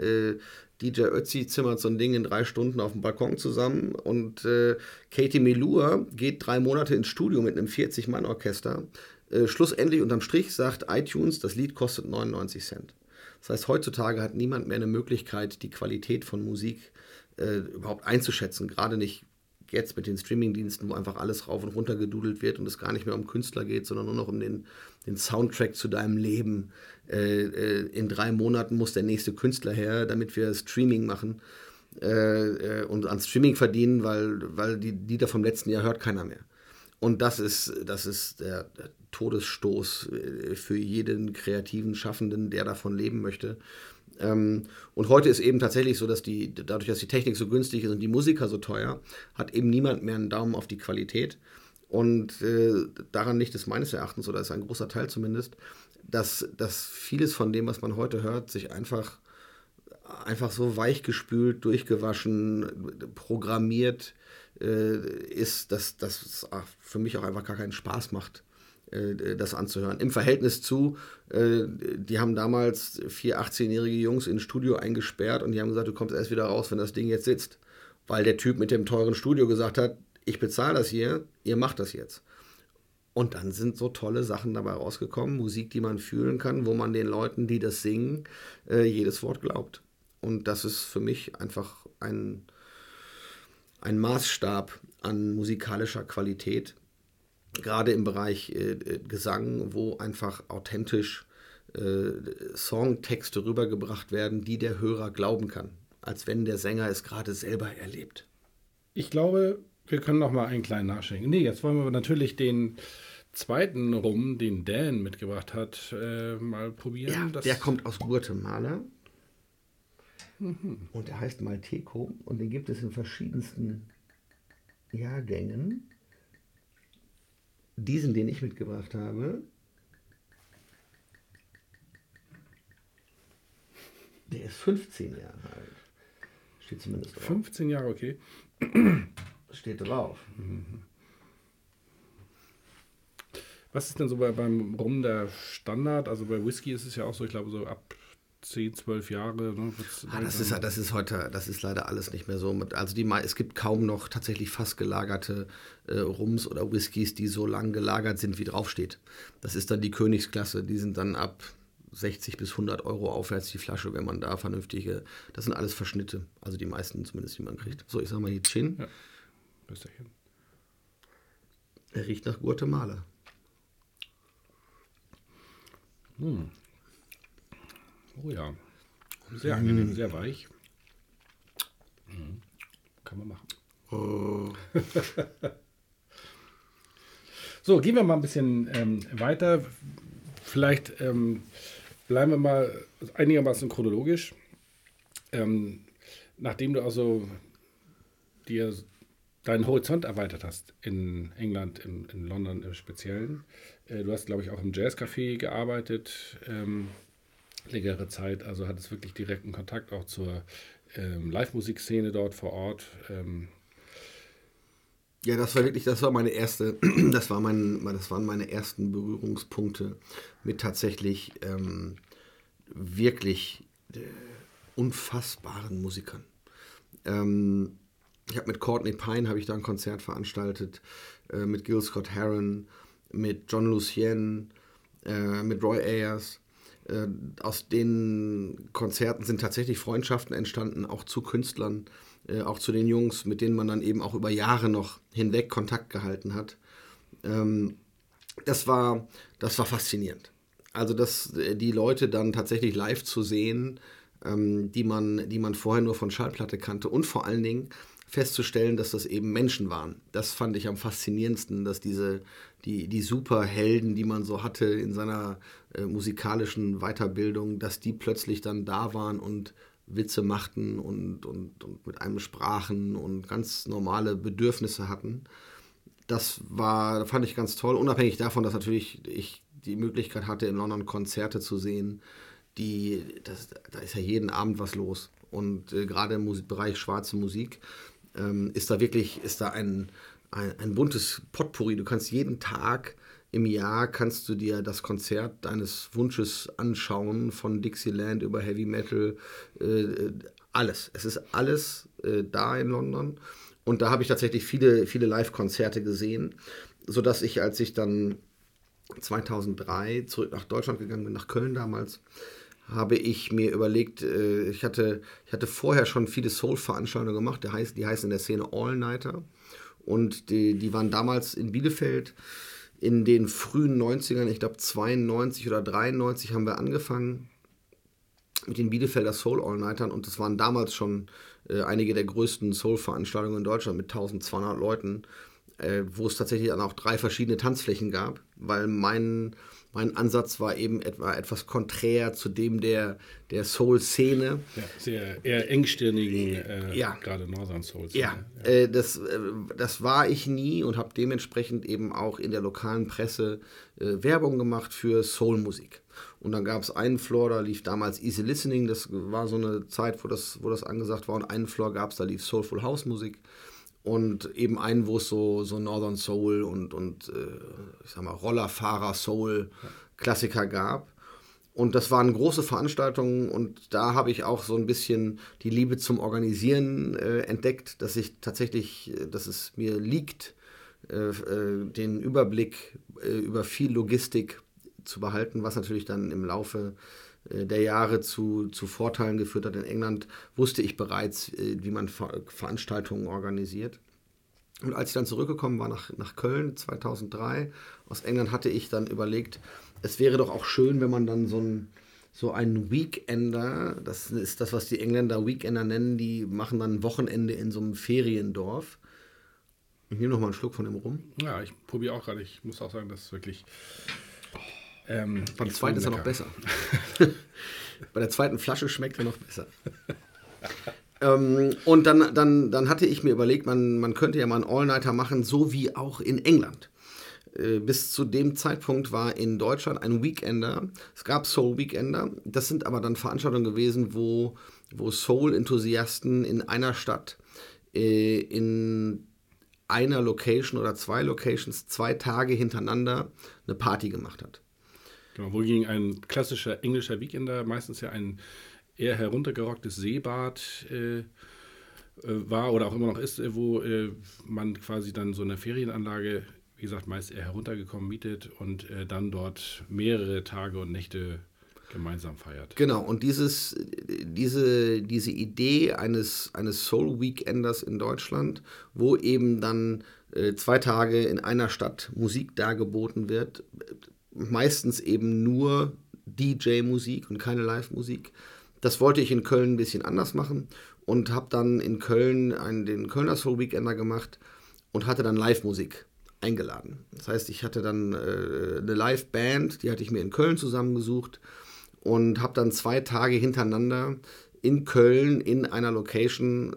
DJ Ötzi zimmert so ein Ding in drei Stunden auf dem Balkon zusammen und äh, Katie Melua geht drei Monate ins Studio mit einem 40-Mann-Orchester. Äh, schlussendlich unterm Strich sagt iTunes, das Lied kostet 99 Cent. Das heißt, heutzutage hat niemand mehr eine Möglichkeit, die Qualität von Musik äh, überhaupt einzuschätzen. Gerade nicht jetzt mit den Streamingdiensten, wo einfach alles rauf und runter gedudelt wird und es gar nicht mehr um Künstler geht, sondern nur noch um den, den Soundtrack zu deinem Leben. Äh, äh, in drei Monaten muss der nächste Künstler her, damit wir Streaming machen äh, äh und an Streaming verdienen, weil, weil die Lieder vom letzten Jahr hört keiner mehr. Und das ist, das ist der, Todesstoß äh, für jeden kreativen Schaffenden, der davon leben möchte. Ähm, und heute ist eben tatsächlich so, dass die, dadurch, dass die Technik so günstig ist und die Musiker so teuer, hat eben niemand mehr einen Daumen auf die Qualität. Und äh, daran liegt es meines Erachtens, oder ist ein großer Teil zumindest, dass, dass vieles von dem, was man heute hört, sich einfach, einfach so weichgespült, durchgewaschen, programmiert äh, ist, dass das für mich auch einfach gar keinen Spaß macht, äh, das anzuhören. Im Verhältnis zu, äh, die haben damals vier 18-jährige Jungs ins Studio eingesperrt und die haben gesagt, du kommst erst wieder raus, wenn das Ding jetzt sitzt. Weil der Typ mit dem teuren Studio gesagt hat, ich bezahle das hier, ihr macht das jetzt. Und dann sind so tolle Sachen dabei rausgekommen, Musik, die man fühlen kann, wo man den Leuten, die das singen, äh, jedes Wort glaubt. Und das ist für mich einfach ein, ein Maßstab an musikalischer Qualität, gerade im Bereich äh, äh, Gesang, wo einfach authentisch äh, Songtexte rübergebracht werden, die der Hörer glauben kann, als wenn der Sänger es gerade selber erlebt. Ich glaube, wir können noch mal einen kleinen nachschenken. Nee, jetzt wollen wir natürlich den zweiten Rum, den Dan mitgebracht hat, äh, mal probieren. Ja, der kommt aus Guatemala. Mhm. Und der heißt Malteco und den gibt es in verschiedensten Jahrgängen diesen, den ich mitgebracht habe, der ist 15 Jahre alt. Steht zumindest drauf. 15 Jahre, okay. Steht drauf. Was ist denn so bei, beim Rum der Standard? Also bei Whisky ist es ja auch so, ich glaube, so ab 10, 12 Jahre. Ne, ah, das, ist, das ist heute, das ist leider alles nicht mehr so. Also die, es gibt kaum noch tatsächlich fast gelagerte äh, Rums oder Whiskys, die so lang gelagert sind, wie draufsteht. Das ist dann die Königsklasse. Die sind dann ab 60 bis 100 Euro aufwärts die Flasche, wenn man da vernünftige. Das sind alles Verschnitte. Also die meisten zumindest, die man kriegt. So, ich sag mal hier Chin. Ja. Besterchen. Er riecht nach Guatemala. Hm. Oh ja. Sehr angenehm, sehr weich. Mhm. Kann man machen. Oh. [LAUGHS] so, gehen wir mal ein bisschen ähm, weiter. Vielleicht ähm, bleiben wir mal einigermaßen chronologisch. Ähm, nachdem du also dir deinen Horizont erweitert hast in England, in, in London im Speziellen. Äh, du hast, glaube ich, auch im Jazzcafé gearbeitet. Ähm, längere Zeit. Also hat es wirklich direkten Kontakt auch zur ähm, Live-Musikszene dort vor Ort. Ähm, ja, das war wirklich, das war meine erste, [CLEARS THROAT] das war mein, das waren meine ersten Berührungspunkte mit tatsächlich ähm, wirklich äh, unfassbaren Musikern. Ähm, Ich habe mit Courtney Pine habe ich da ein Konzert veranstaltet, äh, mit Gil Scott Heron, mit John Lucien, äh, mit Roy Ayers. Äh, aus den Konzerten sind tatsächlich Freundschaften entstanden, auch zu Künstlern, äh, auch zu den Jungs, mit denen man dann eben auch über Jahre noch hinweg Kontakt gehalten hat. Ähm, das, war, das war faszinierend. Also, dass äh, die Leute dann tatsächlich live zu sehen, ähm, die, man, die man vorher nur von Schallplatte kannte und vor allen Dingen festzustellen, dass das eben Menschen waren. Das fand ich am faszinierendsten, dass diese, die, die Superhelden, die man so hatte in seiner äh, musikalischen Weiterbildung, dass die plötzlich dann da waren und Witze machten und, und, und mit einem sprachen und ganz normale Bedürfnisse hatten. Das war, fand ich ganz toll, unabhängig davon, dass natürlich ich die Möglichkeit hatte, in London Konzerte zu sehen, die, das, da ist ja jeden Abend was los. Und äh, gerade im Musik, Bereich schwarze Musik ähm, ist da wirklich, ist da ein, ein, ein, buntes Potpourri. Du kannst jeden Tag im Jahr kannst du dir das Konzert deines Wunsches anschauen, von Dixieland über Heavy Metal, äh, alles. Es ist alles äh, da in London. Und da habe ich tatsächlich viele, viele Live-Konzerte gesehen, sodass ich, als ich dann 2003 zurück nach Deutschland gegangen bin, nach Köln damals, habe ich mir überlegt, äh, ich, hatte, ich hatte vorher schon viele Soul-Veranstaltungen gemacht, die, heißt, die heißen in der Szene All-Nighter. Und die, die waren damals in Bielefeld in den frühen 90ern, ich glaube 92 oder 93 haben wir angefangen mit den Bielefelder Soul All-Nightern und das waren damals schon äh, einige der größten Soul-Veranstaltungen in Deutschland mit 1200 Leuten, äh, wo es tatsächlich dann auch drei verschiedene Tanzflächen gab, weil mein mein Ansatz war eben etwa etwas konträr zu dem der, der Soul-Szene. Ja, sehr eher engstirnigen, äh, ja. gerade Northern Soul. Ja, ja. Äh, das, äh, das war ich nie und habe dementsprechend eben auch in der lokalen Presse äh, Werbung gemacht für Soul-Musik. Und dann gab es einen Floor, da lief damals Easy Listening, das war so eine Zeit, wo das, wo das angesagt war. Und einen Floor gab es, da lief Soulful House Musik und eben einen, wo es so, so Northern Soul und, und äh, ich sag mal Rollerfahrer Soul Klassiker gab. Und das waren große Veranstaltungen und da habe ich auch so ein bisschen die Liebe zum Organisieren äh, entdeckt, dass ich tatsächlich, äh, dass es mir liegt, äh, äh, den Überblick äh, über viel Logistik zu behalten, was natürlich dann im Laufe äh, der Jahre zu, zu Vorteilen geführt hat. In England wusste ich bereits, äh, wie man Ver Veranstaltungen organisiert. Und als ich dann zurückgekommen war nach, nach Köln 2003 aus England, hatte ich dann überlegt, es wäre doch auch schön, wenn man dann so ein so ein Weekender, das ist das, was die Engländer Weekender nennen, die machen dann ein Wochenende in so einem Feriendorf. Ich nehme noch einen Schluck von dem rum. Ja, ich probiere auch gerade. Ich muss auch sagen, das ist wirklich ähm, Beim zweiten ist er noch besser. [LAUGHS] Bei der zweiten Flasche schmeckt er noch besser. [LAUGHS] ähm, und dann, dann, dann hatte ich mir überlegt, man, man könnte ja mal einen All-Nighter machen, so wie auch in England. Äh, bis zu dem Zeitpunkt war in Deutschland ein Weekender. Es gab Soul Weekender. Das sind aber dann Veranstaltungen gewesen, wo, wo Soul-Enthusiasten in einer Stadt äh, in einer Location oder zwei Locations zwei Tage hintereinander eine Party gemacht hat. Genau, wogegen ein klassischer englischer Weekender meistens ja ein eher heruntergerocktes Seebad äh, äh, war oder auch immer noch ist, äh, wo äh, man quasi dann so eine Ferienanlage, wie gesagt, meist eher heruntergekommen mietet und äh, dann dort mehrere Tage und Nächte gemeinsam feiert. Genau, und dieses, diese, diese Idee eines, eines Soul Weekenders in Deutschland, wo eben dann äh, zwei Tage in einer Stadt Musik dargeboten wird, meistens eben nur DJ-Musik und keine Live-Musik. Das wollte ich in Köln ein bisschen anders machen und habe dann in Köln einen, den Kölner Soul Weekender gemacht und hatte dann Live-Musik eingeladen. Das heißt, ich hatte dann äh, eine Live-Band, die hatte ich mir in Köln zusammengesucht und habe dann zwei Tage hintereinander in Köln in einer Location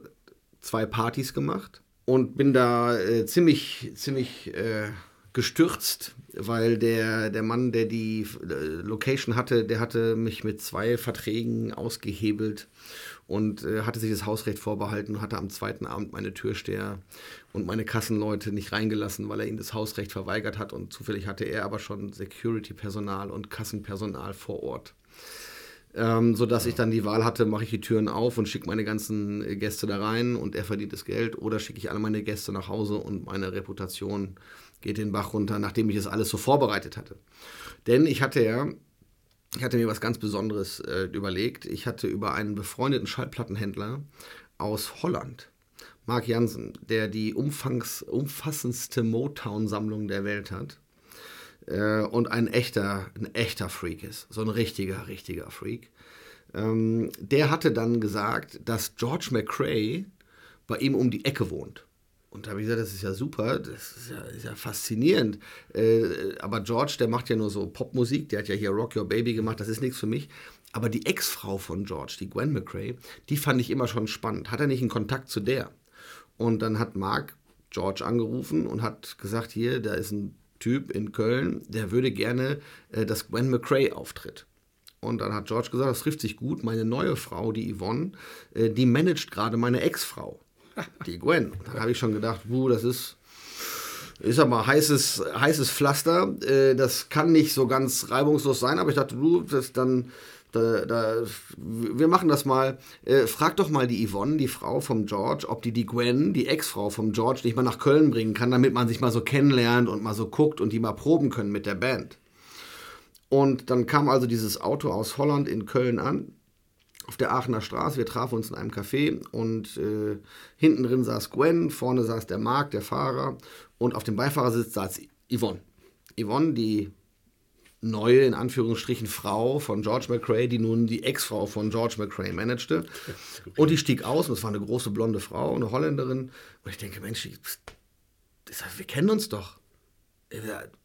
zwei Partys gemacht und bin da äh, ziemlich, ziemlich äh, gestürzt, weil der, der Mann, der die äh, Location hatte, der hatte mich mit zwei Verträgen ausgehebelt und äh, hatte sich das Hausrecht vorbehalten und hatte am zweiten Abend meine Türsteher und meine Kassenleute nicht reingelassen, weil er ihnen das Hausrecht verweigert hat und zufällig hatte er aber schon Security-Personal und Kassenpersonal vor Ort. ähm, sodass ich dann die Wahl hatte, mache ich die Türen auf und schicke meine ganzen Gäste da rein und er verdient das Geld oder schicke ich alle meine Gäste nach Hause und meine Reputation geht den Bach runter, nachdem ich das alles so vorbereitet hatte. Denn ich hatte ja, ich hatte mir was ganz Besonderes äh, überlegt. Ich hatte über einen befreundeten Schallplattenhändler aus Holland, Mark Jansen, der die umfangs, umfassendste Motown-Sammlung der Welt hat äh, und ein echter, ein echter Freak ist. So ein richtiger, richtiger Freak. Ähm, der hatte dann gesagt, dass George McCrae bei ihm um die Ecke wohnt. Und da habe ich gesagt, das ist ja super, das ist ja, ist ja faszinierend. Äh, aber George, der macht ja nur so Popmusik, der hat ja hier Rock Your Baby gemacht, das ist nichts für mich. Aber die Ex-Frau von George, die Gwen McCrae, die fand ich immer schon spannend. Hat er nicht einen Kontakt zu der? Und dann hat Mark George angerufen und hat gesagt, hier, da ist ein Typ in Köln, der würde gerne, äh, dass Gwen McCrae auftritt. Und dann hat George gesagt, das trifft sich gut. Meine neue Frau, die Yvonne, äh, die managt gerade meine Ex-Frau die Gwen. Da habe ich schon gedacht, buh, das ist, ist aber heißes, heißes Pflaster. Äh, das kann nicht so ganz reibungslos sein, aber ich dachte, du, das dann. Da, da, wir machen das mal. Äh, frag doch mal die Yvonne, die Frau vom George, ob die die Gwen, die Ex-Frau vom George, nicht mal nach Köln bringen kann, damit man sich mal so kennenlernt und mal so guckt und die mal proben können mit der Band. Und dann kam also dieses Auto aus Holland in Köln an auf der Aachener Straße. Wir trafen uns in einem Café und äh, hinten drin saß Gwen, vorne saß der Marc, der Fahrer und auf dem Beifahrersitz saß Yvonne. Yvonne, die neue, in Anführungsstrichen, Frau von George McRae, die nun die Ex-Frau von George McRae managte. Und die stieg aus und es war eine große blonde Frau, eine Holländerin. Und ich denke, Mensch, wir kennen uns doch. Äh,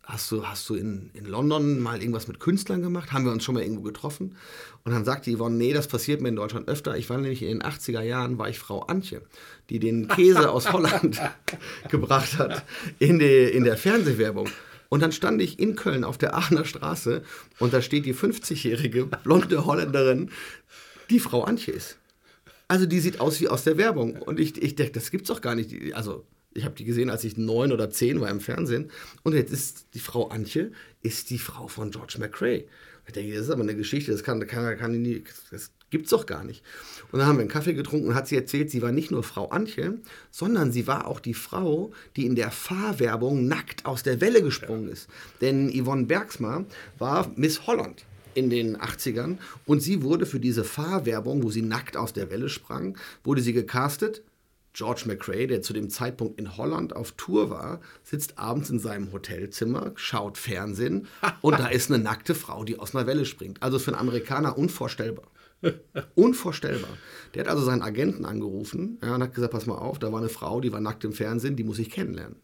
hast du, hast du in, in London mal irgendwas mit Künstlern gemacht? Haben wir uns schon mal irgendwo getroffen? Und dann sagte Yvonne, nee, das passiert mir in Deutschland öfter. Ich war nämlich in den 80er Jahren, war ich Frau Antje, die den Käse aus [LAUGHS] Holland [LAUGHS] gebracht hat in, die, in der Fernsehwerbung. Und dann stand ich in Köln auf der Aachener Straße und da steht die 50-jährige blonde Holländerin, die Frau Antje ist. Also die sieht aus wie aus der Werbung. Und ich, ich denke, das gibt's doch gar nicht. Also ich habe die gesehen, als ich neun oder zehn war im Fernsehen. Und jetzt ist die Frau Antje, ist die Frau von George McRae. Ich denke, das ist aber eine Geschichte, das kann, kann, kann nie, das gibt's doch gar nicht. Und dann haben wir einen Kaffee getrunken und hat sie erzählt, sie war nicht nur Frau Antje, sondern sie war auch die Frau, die in der Fahrwerbung nackt aus der Welle gesprungen ist. Denn Yvonne Bergsma war Miss Holland in den 80ern und sie wurde für diese Fahrwerbung, wo sie nackt aus der Welle sprang, wurde sie gecastet George McRae, der zu dem Zeitpunkt in Holland auf Tour war, sitzt abends in seinem Hotelzimmer, schaut Fernsehen [LAUGHS] und da ist eine nackte Frau, die aus einer Welle springt. Also für einen Amerikaner unvorstellbar. Unvorstellbar. Der hat also seinen Agenten angerufen ja, und hat gesagt, pass mal auf, da war eine Frau, die war nackt im Fernsehen, die muss ich kennenlernen.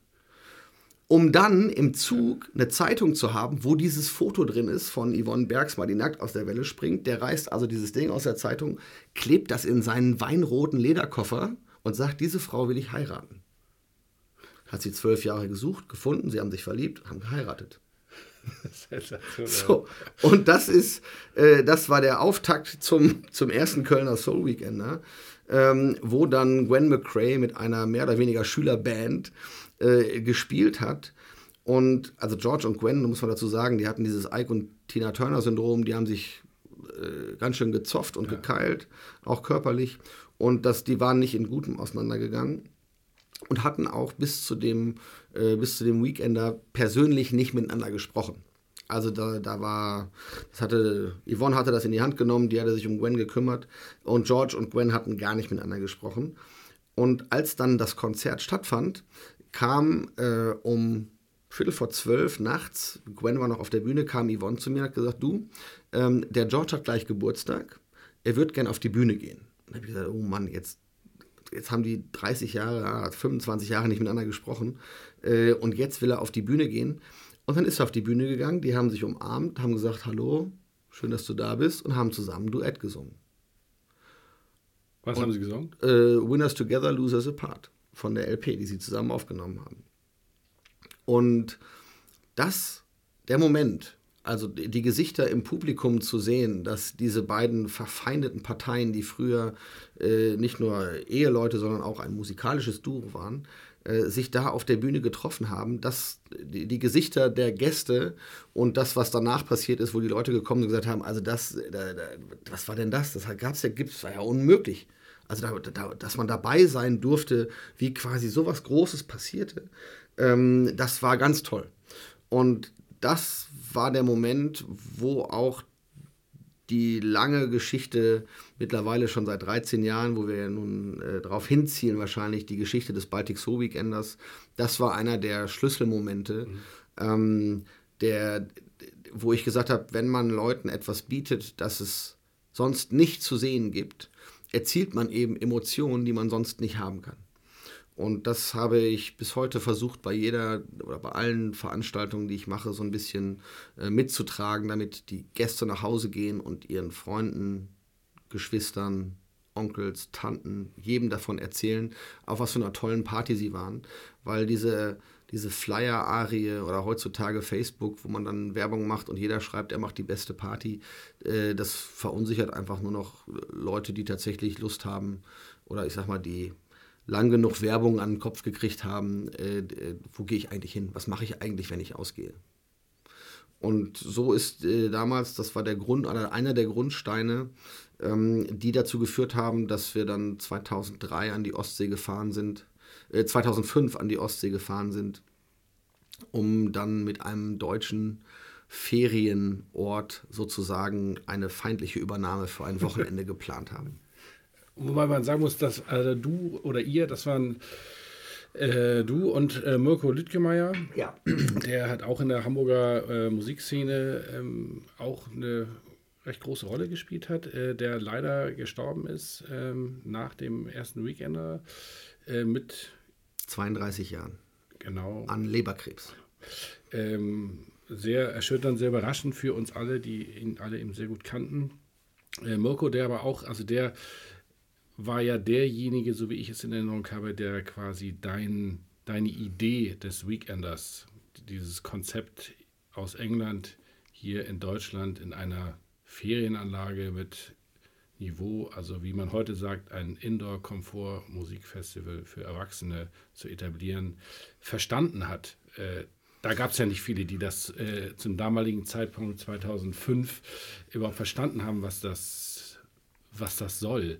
Um dann im Zug eine Zeitung zu haben, wo dieses Foto drin ist von Yvonne Bergsma, die nackt aus der Welle springt. Der reißt also dieses Ding aus der Zeitung, klebt das in seinen weinroten Lederkoffer und sagt, diese Frau will ich heiraten. Hat sie zwölf Jahre gesucht, gefunden, sie haben sich verliebt, haben geheiratet. [LAUGHS] so, und das ist, äh, das war der Auftakt zum, zum ersten Kölner Soul Weekender, ähm, wo dann Gwen McCrae mit einer mehr oder weniger Schülerband äh, gespielt hat. Und also George und Gwen, muss man dazu sagen, die hatten dieses Ike und Tina Turner Syndrom, die haben sich äh, ganz schön gezofft und ja. gekeilt, auch körperlich. Und das, die waren nicht in Gutem auseinandergegangen und hatten auch bis zu dem, äh, bis zu dem Weekender persönlich nicht miteinander gesprochen. Also da, da war, das hatte, Yvonne hatte das in die Hand genommen, die hatte sich um Gwen gekümmert und George und Gwen hatten gar nicht miteinander gesprochen. Und als dann das Konzert stattfand, kam äh, um Viertel vor zwölf nachts, Gwen war noch auf der Bühne, kam Yvonne zu mir und hat gesagt, du, ähm, der George hat gleich Geburtstag, er wird gern auf die Bühne gehen. Dann habe ich gesagt, oh Mann, jetzt, jetzt haben die 30 Jahre, 25 Jahre nicht miteinander gesprochen äh, und jetzt will er auf die Bühne gehen. Und dann ist er auf die Bühne gegangen, die haben sich umarmt, haben gesagt, hallo, schön, dass du da bist und haben zusammen Duett gesungen. Was und, haben sie gesungen? Äh, Winners Together, Losers Apart von der LP, die sie zusammen aufgenommen haben. Und das, der Moment, also die Gesichter im Publikum zu sehen, dass diese beiden verfeindeten Parteien, die früher äh, nicht nur Eheleute, sondern auch ein musikalisches Duo waren, äh, sich da auf der Bühne getroffen haben, dass die, die, Gesichter der Gäste und das, was danach passiert ist, wo die Leute gekommen sind und gesagt haben, also das, da, da, was war denn das? Das gab es ja, gibt es, war ja unmöglich. Also, da, da, dass man dabei sein durfte, wie quasi sowas Großes passierte, ähm, das war ganz toll. Und das war der Moment, wo auch die lange Geschichte, mittlerweile schon seit 13 Jahren, wo wir ja nun äh, darauf hinzielen, wahrscheinlich die Geschichte des Baltic Zoo Weekenders, das war einer der Schlüsselmomente, mhm. ähm, der, wo ich gesagt habe, wenn man Leuten etwas bietet, das es sonst nicht zu sehen gibt, erzielt man eben Emotionen, die man sonst nicht haben kann. Und das habe ich bis heute versucht, bei jeder oder bei allen Veranstaltungen, die ich mache, so ein bisschen äh, mitzutragen, damit die Gäste nach Hause gehen und ihren Freunden, Geschwistern, Onkels, Tanten, jedem davon erzählen, auf was für einer tollen Party sie waren. Weil diese, diese Flyer-Arie oder heutzutage Facebook, wo man dann Werbung macht und jeder schreibt, er macht die beste Party, äh, das verunsichert einfach nur noch Leute, die tatsächlich Lust haben oder ich sag mal, die lang genug Werbung an den Kopf gekriegt haben, äh, äh, wo gehe ich eigentlich hin? Was mache ich eigentlich, wenn ich ausgehe? Und so ist äh, damals, das war der Grund, einer der Grundsteine, ähm, die dazu geführt haben, dass wir dann 2003 an die Ostsee gefahren sind, äh, 2005 an die Ostsee gefahren sind, um dann mit einem deutschen Ferienort sozusagen eine feindliche Übernahme für ein Wochenende [LAUGHS] geplant haben. Wobei man sagen muss, dass also du oder ihr, das waren äh, du und äh, Mirko Lüttgemeier. Ja. Der hat auch in der Hamburger äh, Musikszene ähm, auch eine recht große Rolle gespielt hat, äh, der leider gestorben ist ähm, nach dem ersten Weekender äh, mit 32 Jahren. Genau. An Leberkrebs. Ähm, sehr erschütternd, sehr überraschend für uns alle, die ihn alle eben sehr gut kannten. Äh, Mirko, der aber auch, also der war ja derjenige, so wie ich es in Erinnerung habe, der quasi dein, deine Idee des Weekenders, dieses Konzept aus England hier in Deutschland in einer Ferienanlage mit Niveau, also wie man heute sagt, ein Indoor-Komfort-Musikfestival für Erwachsene zu etablieren, verstanden hat. Äh, da gab es ja nicht viele, die das äh, zum damaligen Zeitpunkt 2005 überhaupt verstanden haben, was das, was das soll.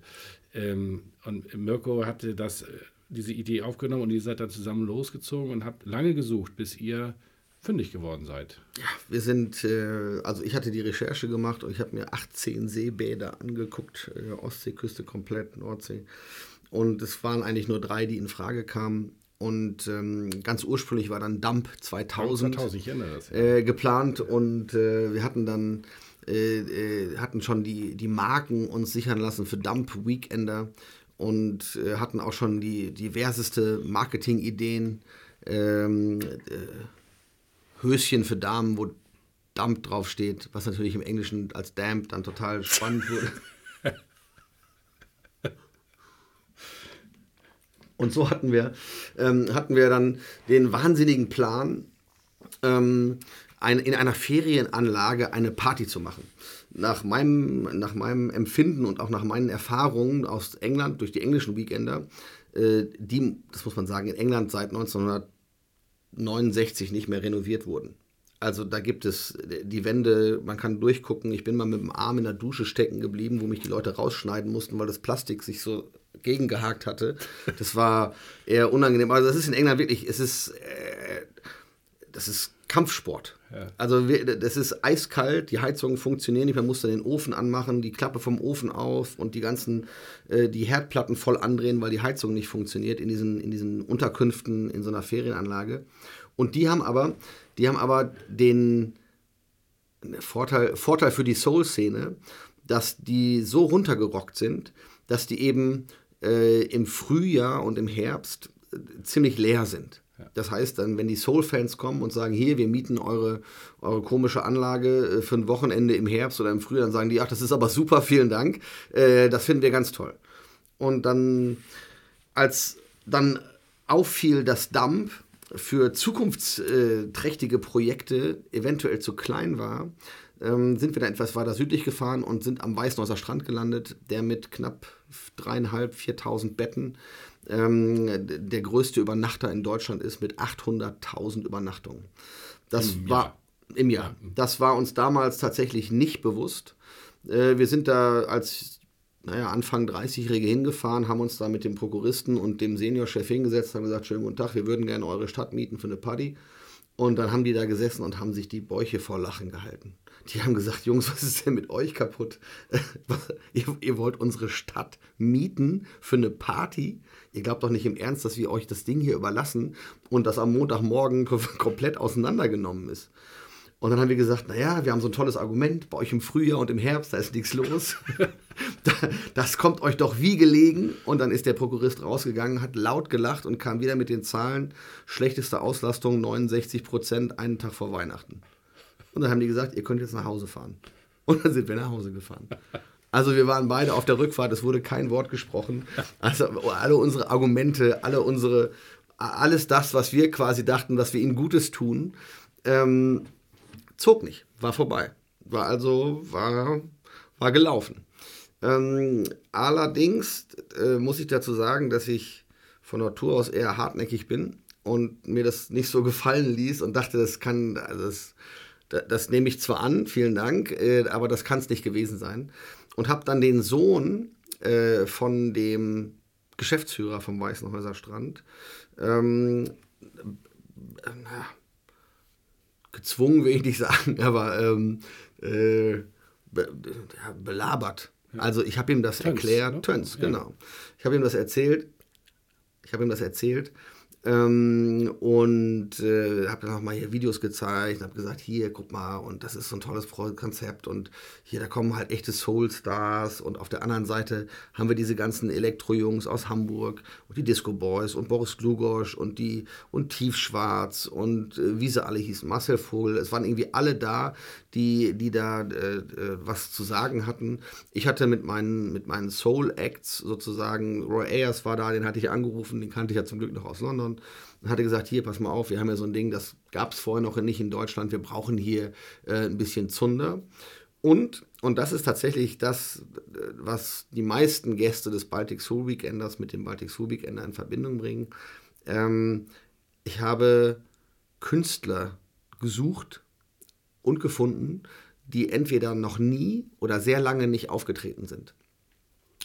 Ähm, und Mirko hatte das, äh, diese Idee aufgenommen und ihr seid dann zusammen losgezogen und habt lange gesucht, bis ihr fündig geworden seid. Ja, wir sind, äh, also ich hatte die Recherche gemacht und ich habe mir 18 Seebäder angeguckt, äh, Ostseeküste komplett, Nordsee. Und es waren eigentlich nur drei, die in Frage kamen. Und ähm, ganz ursprünglich war dann Dump 2000, 2000 das, ja. äh, geplant und äh, wir hatten dann äh, äh, hatten schon die, die Marken uns sichern lassen für Dump Weekender und äh, hatten auch schon die diverseste Marketing-Ideen. Ähm, äh, Höschen für Damen, wo Dump draufsteht, was natürlich im Englischen als Damp dann total spannend wurde. [LAUGHS] Und so hatten wir, ähm, hatten wir dann den wahnsinnigen Plan, ähm, ein, in einer Ferienanlage eine Party zu machen. Nach meinem, nach meinem Empfinden und auch nach meinen Erfahrungen aus England durch die englischen Weekender, äh, die, das muss man sagen, in England seit 1969 nicht mehr renoviert wurden. Also da gibt es die Wände, man kann durchgucken. Ich bin mal mit dem Arm in der Dusche stecken geblieben, wo mich die Leute rausschneiden mussten, weil das Plastik sich so gegengehakt hatte. Das war eher unangenehm. Also das ist in England wirklich, es ist, äh, das ist Kampfsport. Ja. Also das ist eiskalt, die Heizungen funktionieren nicht, man muss dann den Ofen anmachen, die Klappe vom Ofen auf und die ganzen, äh, die Herdplatten voll andrehen, weil die Heizung nicht funktioniert in diesen, in diesen Unterkünften, in so einer Ferienanlage. Und die haben aber, die haben aber den Vorteil, Vorteil für die Soul-Szene, dass die so runtergerockt sind, dass die eben äh, im Frühjahr und im Herbst äh, ziemlich leer sind. Das heißt dann, wenn die Soul-Fans kommen und sagen, hier, wir mieten eure, eure komische Anlage äh, für ein Wochenende im Herbst oder im Frühjahr, dann sagen die, ach, das ist aber super, vielen Dank. Äh, das finden wir ganz toll. Und dann, als dann auffiel, dass Dump für zukunftsträchtige Projekte eventuell zu klein war, ähm, sind wir dann etwas weiter südlich gefahren und sind am Weißenhäuser Strand gelandet, der mit knapp dreieinhalb, 4.000 Betten ähm, der größte Übernachter in Deutschland ist mit 800.000 Übernachtungen. Das Im war Jahr. im Jahr. Das war uns damals tatsächlich nicht bewusst. Äh, wir sind da als naja, Anfang 30-Jährige hingefahren, haben uns da mit dem Prokuristen und dem Seniorchef hingesetzt, haben gesagt, schönen guten Tag, wir würden gerne eure Stadt mieten für eine Party. Und dann haben die da gesessen und haben sich die Bäuche vor Lachen gehalten. Die haben gesagt, Jungs, was ist denn mit euch kaputt? [LAUGHS] ihr, ihr, wollt unsere Stadt mieten für eine Party? Ihr glaubt doch nicht im Ernst, dass wir euch das Ding hier überlassen und das am Montagmorgen [LAUGHS] komplett auseinandergenommen ist. Und dann haben wir gesagt, naja, wir haben so ein tolles Argument, bei euch im Frühjahr und im Herbst, da ist nichts los. [LAUGHS] das kommt euch doch wie gelegen. Und dann ist der Prokurist rausgegangen, hat laut gelacht und kam wieder mit den Zahlen, schlechteste Auslastung 69 Prozent, einen Tag vor Weihnachten. Und dann haben die gesagt, ihr könnt jetzt nach Hause fahren. Und dann sind wir nach Hause gefahren. Also wir waren beide auf der Rückfahrt, es wurde kein Wort gesprochen. Also alle unsere Argumente, alle unsere, alles das, was wir quasi dachten, dass wir ihnen Gutes tun, ähm, zog nicht, war vorbei. War also, war, war gelaufen. Ähm, allerdings äh, muss ich dazu sagen, dass ich von Natur aus eher hartnäckig bin und mir das nicht so gefallen ließ und dachte, das kann, also das, das, das nehme ich zwar an, vielen Dank, äh, aber das kann es nicht gewesen sein. Und habe dann den Sohn äh, von dem Geschäftsführer vom Weißenhäuser Strand ähm, äh, gezwungen, will ich nicht sagen, [LAUGHS] aber ähm, äh, be, ja, belabert. Also ich habe ihm das Töns, erklärt, ne? Töns, genau. Ja. Ich habe ihm das erzählt. Ich habe ihm das erzählt ähm, und äh, habe dann auch mal hier Videos gezeigt, habe gesagt, hier, guck mal, und das ist so ein tolles Konzept und hier, da kommen halt echte Soul-Stars und auf der anderen Seite haben wir diese ganzen Elektro-Jungs aus Hamburg und die Disco Boys und Boris Glugosch und die und Tiefschwarz und äh, wie sie alle hießen, Marcel Vogel, es waren irgendwie alle da, die, die da äh, äh was zu sagen hatten. Ich hatte mit meinen, mit meinen Soul-Acts sozusagen, Roy Ayers war da, den hatte ich angerufen, den kannte ich ja zum Glück noch aus London hatte gesagt, hier, pass mal auf, wir haben ja so ein Ding, das gab es vorher noch nicht in Deutschland, wir brauchen hier äh, ein bisschen Zunder. Und, und das ist tatsächlich das, was die meisten Gäste des Baltic Soul Weekenders mit dem Baltic Soul Weekender in Verbindung bringen. Ähm, ich habe Künstler gesucht und gefunden, die entweder noch nie oder sehr lange nicht aufgetreten sind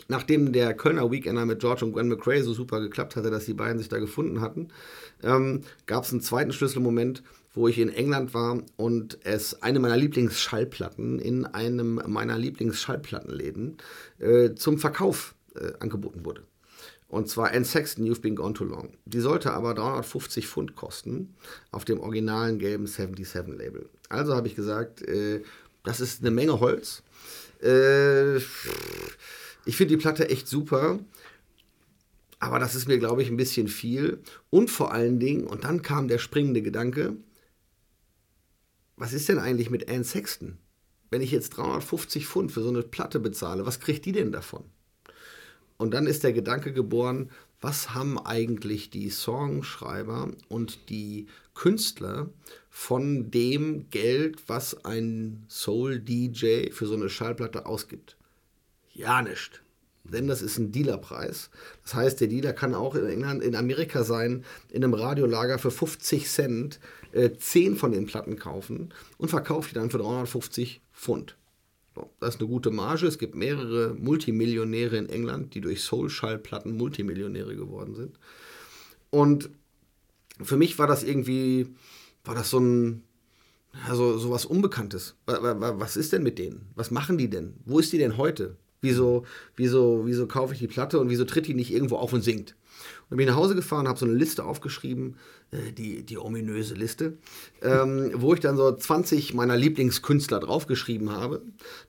nachdem der Kölner Weekender mit George und Gwen McRae so super geklappt hatte, dass die beiden sich da gefunden hatten, ähm, gab es einen zweiten Schlüsselmoment, wo ich in England war und es eine meiner Lieblingsschallplatten in einem meiner Lieblingsschallplattenläden äh, zum Verkauf äh, angeboten wurde. Und zwar Anne Sexton, You've Been Gone Too Long. Die sollte aber 350 Pfund kosten auf dem originalen gelben 77 Label. Also habe ich gesagt, äh, das ist eine Menge Holz. Äh, ich finde die Platte echt super. Aber das ist mir, glaube ich, ein bisschen viel. Und vor allen Dingen, und dann kam der springende Gedanke, was ist denn eigentlich mit Anne Sexton? Wenn ich jetzt 350 Pfund für so eine Platte bezahle, was kriegt die denn davon? Und dann ist der Gedanke geboren, was haben eigentlich die Songschreiber und die Künstler von dem Geld, was ein Soul-DJ für so eine Schallplatte ausgibt? Ja, nicht. Denn das ist ein Dealerpreis. Das heißt, der Dealer kann auch in England, in Amerika sein, in einem Radiolager für 50 Cent äh, 10 von den Platten kaufen und verkauft die dann für 350 Pfund. So, das ist eine gute Marge. Es gibt mehrere Multimillionäre in England, die durch Soul-Schallplatten Multimillionäre geworden sind. Und für mich war das irgendwie, war das so ein, also so was Unbekanntes. Was ist denn mit denen? Was machen die denn? Wo ist die denn heute? Wieso, wieso, wieso kaufe ich die Platte und wieso tritt die nicht irgendwo auf und singt? Und bin ich nach Hause gefahren, habe so eine Liste aufgeschrieben, äh, die, die ominöse Liste, ähm, wo ich dann so 20 meiner Lieblingskünstler draufgeschrieben habe,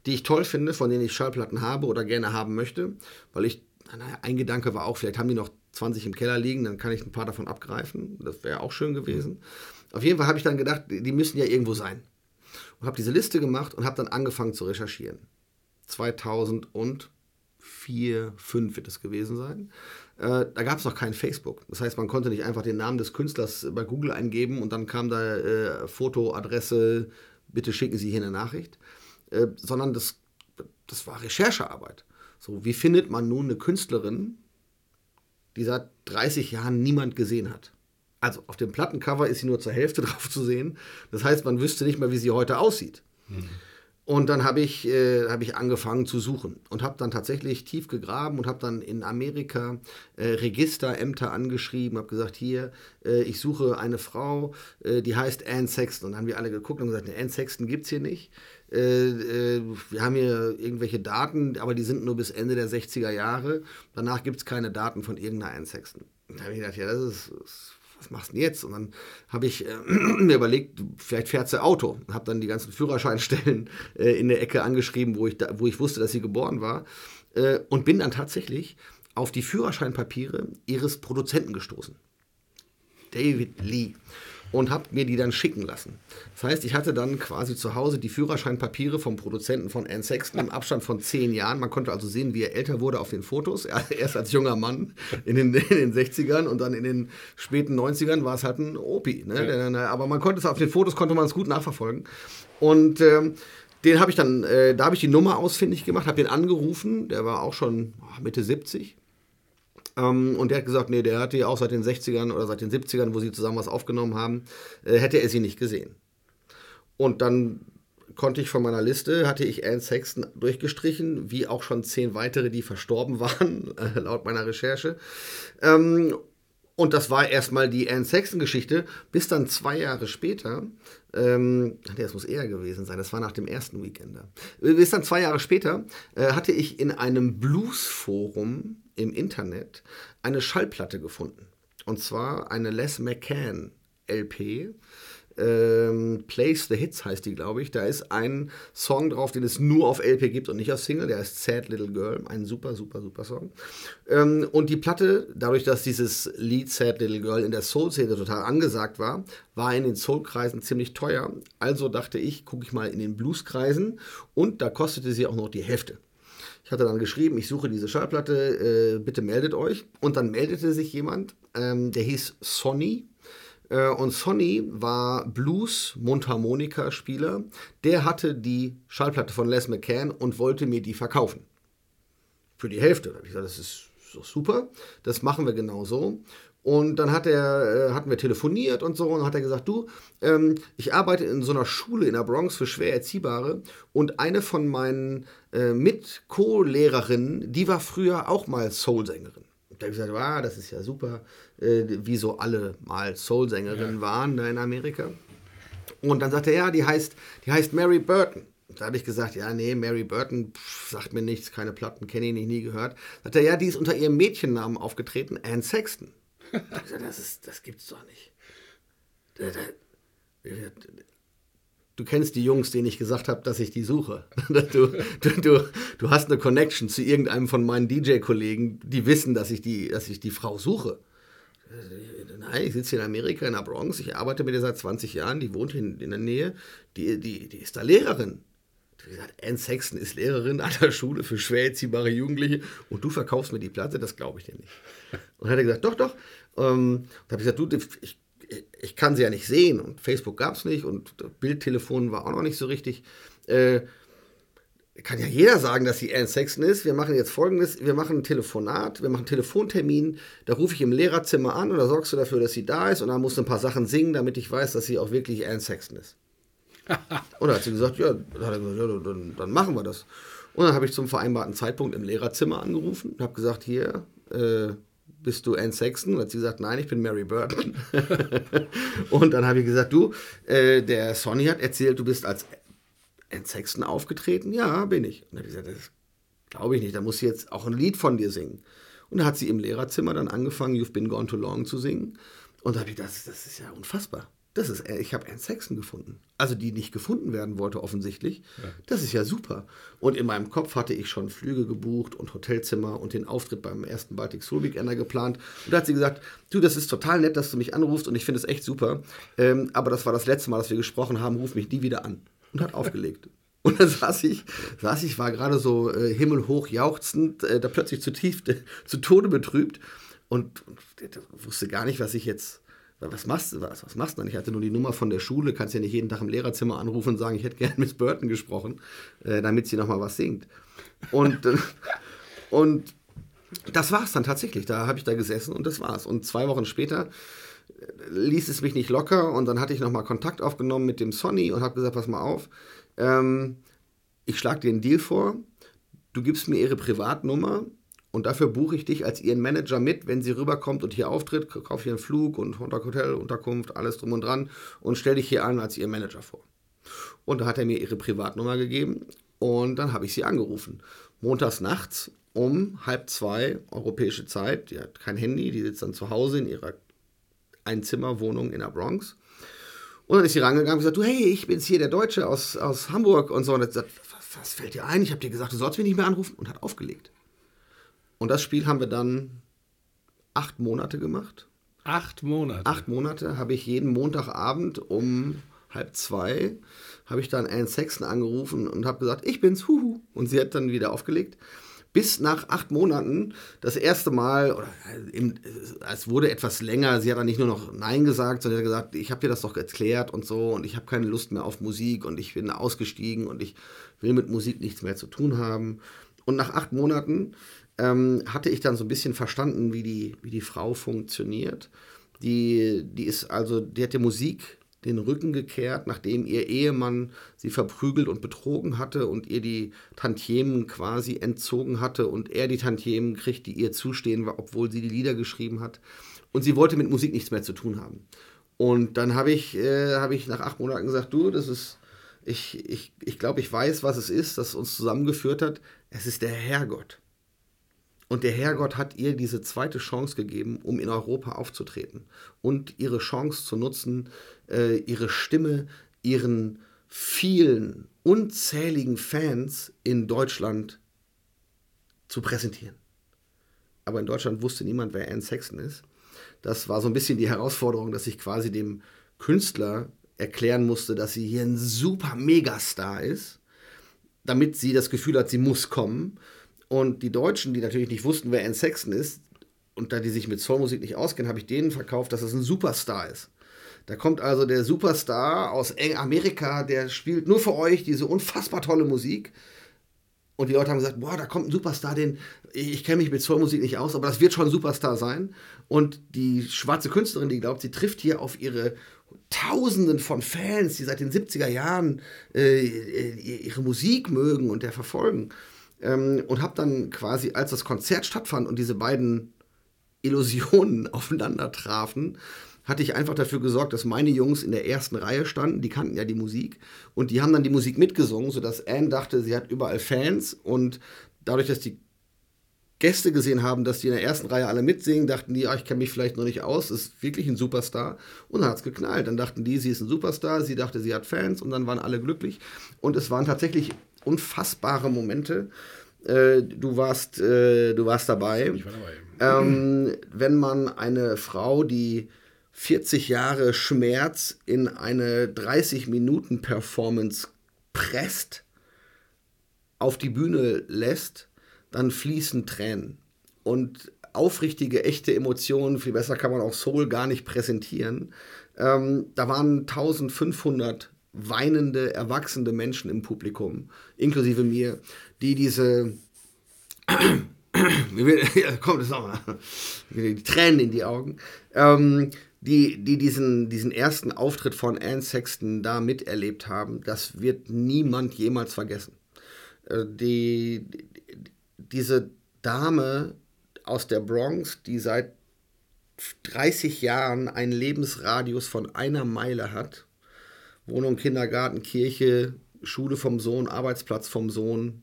die ich toll finde, von denen ich Schallplatten habe oder gerne haben möchte, weil ich, naja, ein Gedanke war auch, vielleicht haben die noch 20 im Keller liegen, dann kann ich ein paar davon abgreifen. Das wäre auch schön gewesen. Auf jeden Fall habe ich dann gedacht, die müssen ja irgendwo sein. Und habe diese Liste gemacht und habe dann angefangen zu recherchieren. 2004, 2005 wird es gewesen sein. Äh, da gab es noch kein Facebook. Das heißt, man konnte nicht einfach den Namen des Künstlers bei Google eingeben und dann kam da äh, Foto, Adresse, bitte schicken Sie hier eine Nachricht. äh, sondern das, das war Recherchearbeit. So, wie findet man nun eine Künstlerin, die seit 30 Jahren niemand gesehen hat? Also auf dem Plattencover ist sie nur zur Hälfte [LAUGHS] drauf zu sehen. Das heißt, man wüsste nicht mal, wie sie heute aussieht. Mhm. Und dann habe ich, äh, hab ich angefangen zu suchen und habe dann tatsächlich tief gegraben und habe dann in Amerika äh, Registerämter angeschrieben, habe gesagt, hier, äh, ich suche eine Frau, äh, die heißt Anne Sexton. Und dann haben wir alle geguckt und gesagt, Anne Sexton gibt es hier nicht. Äh, äh, wir haben hier irgendwelche Daten, aber die sind nur bis Ende der 60er Jahre. Danach gibt es keine Daten von irgendeiner Anne Sexton. Und da habe ich gedacht, ja, das ist, das ist was machst du denn jetzt? Und dann habe ich äh, [CLEARS THROAT] mir überlegt, vielleicht fährt sie Auto. Habe dann die ganzen Führerscheinstellen [LAUGHS] äh, in der Ecke angeschrieben, wo ich, da, wo ich wusste, dass sie geboren war. Äh, und bin dann tatsächlich auf die Führerscheinpapiere ihres Produzenten gestoßen. David Lee und habe mir die dann schicken lassen. Das heißt, ich hatte dann quasi zu Hause die Führerscheinpapiere vom Produzenten von Anne Sexton im Abstand von zehn Jahren. Man konnte also sehen, wie er älter wurde auf den Fotos. [LAUGHS] erst als junger Mann in den, in den 60ern und dann in den späten 90ern war es halt ein Opi. Ne? Ja. Aber man konnte es auf den Fotos konnte man es gut nachverfolgen. Und ähm, den habe ich dann, äh, da habe ich die Nummer ausfindig gemacht, habe den angerufen. Der war auch schon Mitte 70 ähm, und der hat gesagt, nee, der hatte ja auch seit den 60ern oder seit den 70ern, wo sie zusammen was aufgenommen haben, äh, hätte er sie nicht gesehen. Und dann konnte ich von meiner Liste, hatte ich Anne Sexton durchgestrichen, wie auch schon zehn weitere, die verstorben [LAUGHS] waren, äh, laut meiner Recherche. Ähm, und das war erstmal die Anne Sexton-Geschichte, bis dann zwei Jahre später, ähm, das muss eher gewesen sein, das war nach dem ersten Weekender, bis dann zwei Jahre später äh, hatte ich in einem Blues-Forum im Internet eine Schallplatte gefunden. Und zwar eine Les McCann LP. Ähm, Place the Hits heißt die, glaube ich. Da ist ein Song drauf, den es nur auf LP gibt und nicht auf Single. Der heißt Sad Little Girl. Ein super, super, super Song. Ähm, und die Platte, dadurch, dass dieses Lied Sad Little Girl in der Soul-Szene total angesagt war, war in den Soul-Kreisen ziemlich teuer. Also dachte ich, gucke ich mal in den Blues-Kreisen. Und da kostete sie auch noch die Hälfte. Ich hatte dann geschrieben, ich suche diese Schallplatte, äh, bitte meldet euch. Und dann meldete sich jemand, ähm, der hieß Sonny. Äh, und Sonny war Blues-Mundharmonika-Spieler. Der hatte die Schallplatte von Les McCann und wollte mir die verkaufen. Für die Hälfte. Da habe ich gesagt, das ist super, das machen wir genau so. Und dann hat er, äh, hatten wir telefoniert und so und hat er gesagt, du, ähm, ich arbeite in so einer Schule in der Bronx für schwer Erziehbare und eine von meinen äh, Mit-Co-Lehrerinnen, die war früher auch mal Soul-Sängerin. Und er hat gesagt, ah, das ist ja super, äh, wie so alle mal Soul-Sängerinnen ja. waren da in Amerika. Und dann sagt er, ja, die heißt, die heißt Mary Burton. Da habe ich gesagt, ja, nee, Mary Burton pff, sagt mir nichts, keine Platten, kenne ich nicht, nie gehört. Sagt er, ja, die ist unter ihrem Mädchennamen aufgetreten, Anne Sexton. das, ist, das gibt's doch nicht. Du kennst die Jungs, denen ich gesagt habe, dass ich die suche. [LAUGHS] Du, du, du, du hast eine Connection zu irgendeinem von meinen DJ-Kollegen, die wissen, dass ich die, dass ich die Frau suche. Nein, ich sitze hier in Amerika, in der Bronx, ich arbeite mit ihr seit 20 Jahren, die wohnt in, in der Nähe, die, die, die ist da Lehrerin. Wie gesagt, Anne Sexton ist Lehrerin an der Schule für schwer erziehbare Jugendliche und du verkaufst mir die Platte, das glaube ich dir nicht. Und dann hat er gesagt, doch, doch, ähm, da habe ich gesagt, du, ich, ich kann sie ja nicht sehen und Facebook gab es nicht und Bildtelefon war auch noch nicht so richtig. Äh, kann ja jeder sagen, dass sie Anne Sexton ist. Wir machen jetzt folgendes: Wir machen ein Telefonat, wir machen einen Telefontermin. Da rufe ich im Lehrerzimmer an und da sorgst du dafür, dass sie da ist und dann musst du ein paar Sachen singen, damit ich weiß, dass sie auch wirklich Anne Sexton ist. [LAUGHS] und dann hat sie gesagt: Ja, dann, gesagt, ja dann, dann, machen wir das. Und dann habe ich zum vereinbarten Zeitpunkt im Lehrerzimmer angerufen und habe gesagt: Hier, äh, bist du Anne Sexton? Und hat sie gesagt, nein, ich bin Mary Burton. [LAUGHS] und dann habe ich gesagt, du, äh, der Sonny hat erzählt, du bist als Anne Sexton aufgetreten. Ja, bin ich. Und dann habe ich gesagt, das glaube ich nicht, da muss sie jetzt auch ein Lied von dir singen. Und da hat sie im Lehrerzimmer dann angefangen, You've Been Gone Too Long zu singen. Und da habe ich gedacht, das ist ja unfassbar. Das ist, äh, ich habe Anne Sexton gefunden. Also die nicht gefunden werden wollte offensichtlich. Ja. Das ist ja super. Und in meinem Kopf hatte ich schon Flüge gebucht und Hotelzimmer und den Auftritt beim ersten Baltic Soul Weekender geplant. Und da hat sie gesagt, du, das ist total nett, dass du mich anrufst und ich finde es echt super. Ähm, aber das war das letzte Mal, dass wir gesprochen haben, ruf mich nie wieder an. Und hat aufgelegt. [LAUGHS] Und dann saß ich, saß ich, war gerade so äh, himmelhoch jauchzend, äh, da plötzlich zu tief, äh, [LAUGHS] zu Tode betrübt und, und wusste gar nicht, was ich jetzt was machst du was? Was machst du dann? Ich hatte nur die Nummer von der Schule, kannst ja nicht jeden Tag im Lehrerzimmer anrufen und sagen, ich hätte gerne Miss Burton gesprochen, äh, damit sie nochmal was singt. Und, äh, [LAUGHS] und das war es dann tatsächlich. Da habe ich da gesessen und das war's. Und zwei Wochen später äh, ließ es mich nicht locker und dann hatte ich nochmal Kontakt aufgenommen mit dem Sonny und habe gesagt, pass mal auf, ähm, ich schlage dir einen Deal vor, du gibst mir ihre Privatnummer und dafür buche ich dich als ihren Manager mit, wenn sie rüberkommt und hier auftritt, kaufe hier einen Flug und Hotel, Unterkunft, alles drum und dran und stell dich hier an als ihr Manager vor. Und da hat er mir ihre Privatnummer gegeben und dann habe ich sie angerufen. Montags nachts um halb zwei europäische Zeit. Die hat kein Handy, die sitzt dann zu Hause in ihrer Einzimmerwohnung in der Bronx. Und dann ist sie rangegangen und gesagt, du, hey, ich bin's hier, der Deutsche aus, aus Hamburg und so. Und hat gesagt, was, was fällt dir ein? Ich habe dir gesagt, du sollst mich nicht mehr anrufen und hat aufgelegt. Und das Spiel haben wir dann acht Monate gemacht. Acht Monate? Acht Monate habe ich jeden Montagabend um halb zwei habe ich dann Anne Sexton angerufen und habe gesagt, ich bin's, huhu. Und sie hat dann wieder aufgelegt. Bis nach acht Monaten das erste Mal, oder im, es wurde etwas länger, sie hat dann nicht nur noch Nein gesagt, sondern hat gesagt, ich habe dir das doch erklärt und so und ich habe keine Lust mehr auf Musik und ich bin ausgestiegen und ich will mit Musik nichts mehr zu tun haben. Und nach acht Monaten ähm, hatte ich dann so ein bisschen verstanden, wie die, wie die Frau funktioniert. Die, die ist also, die hat der Musik den Rücken gekehrt, nachdem ihr Ehemann sie verprügelt und betrogen hatte und ihr die Tantiemen quasi entzogen hatte und er die Tantiemen kriegt, die ihr zustehen, obwohl sie die Lieder geschrieben hat. Und sie wollte mit Musik nichts mehr zu tun haben. Und dann habe ich, äh, hab ich nach acht Monaten gesagt, du, das ist, ich, ich, ich glaube, ich weiß, was es ist, das uns zusammengeführt hat. Es ist der Herrgott. Und der Herrgott hat ihr diese zweite Chance gegeben, um in Europa aufzutreten und ihre Chance zu nutzen, äh, ihre Stimme, ihren vielen, unzähligen Fans in Deutschland zu präsentieren. Aber in Deutschland wusste niemand, wer Anne Sexton ist. Das war so ein bisschen die Herausforderung, dass ich quasi dem Künstler erklären musste, dass sie hier ein super Megastar ist, damit sie das Gefühl hat, sie muss kommen und die Deutschen, die natürlich nicht wussten, wer Anne Sexton ist, und da die sich mit Soulmusik nicht auskennen, habe ich denen verkauft, dass es ein Superstar ist. Da kommt also der Superstar aus Amerika, der spielt nur für euch diese unfassbar tolle Musik. Und die Leute haben gesagt, boah, da kommt ein Superstar, den ich kenne mich mit Soulmusik nicht aus, aber das wird schon ein Superstar sein. Und die schwarze Künstlerin, die glaubt, sie trifft hier auf ihre Tausenden von Fans, die seit den 70er Jahren äh, ihre Musik mögen und der verfolgen. Ähm, und habe dann quasi, als das Konzert stattfand und diese beiden Illusionen [LAUGHS] aufeinander trafen, hatte ich einfach dafür gesorgt, dass meine Jungs in der ersten Reihe standen, die kannten ja die Musik und die haben dann die Musik mitgesungen, sodass Anne dachte, sie hat überall Fans und dadurch, dass die Gäste gesehen haben, dass die in der ersten Reihe alle mitsingen, dachten die, ja, ich kenne mich vielleicht noch nicht aus, ist wirklich ein Superstar. Und dann hat es geknallt. Dann dachten die, sie ist ein Superstar, sie dachte, sie hat Fans und dann waren alle glücklich. Und es waren tatsächlich unfassbare Momente. Äh, du, warst, äh, du warst dabei. Ich war dabei. Ähm, wenn man eine Frau, die 40 Jahre Schmerz in eine 30-Minuten-Performance presst, auf die Bühne lässt, dann fließen Tränen. Und aufrichtige, echte Emotionen, viel besser kann man auch Soul gar nicht präsentieren. Ähm, da waren 1500 weinende, erwachsene Menschen im Publikum, inklusive mir, die diese kommt es nochmal, die Tränen in die Augen, ähm, die, die diesen, diesen ersten Auftritt von Anne Sexton da miterlebt haben, das wird niemand jemals vergessen. Äh, die, diese Dame aus der Bronx, die seit 30 Jahren einen Lebensradius von einer Meile hat, Wohnung, Kindergarten, Kirche, Schule vom Sohn, Arbeitsplatz vom Sohn,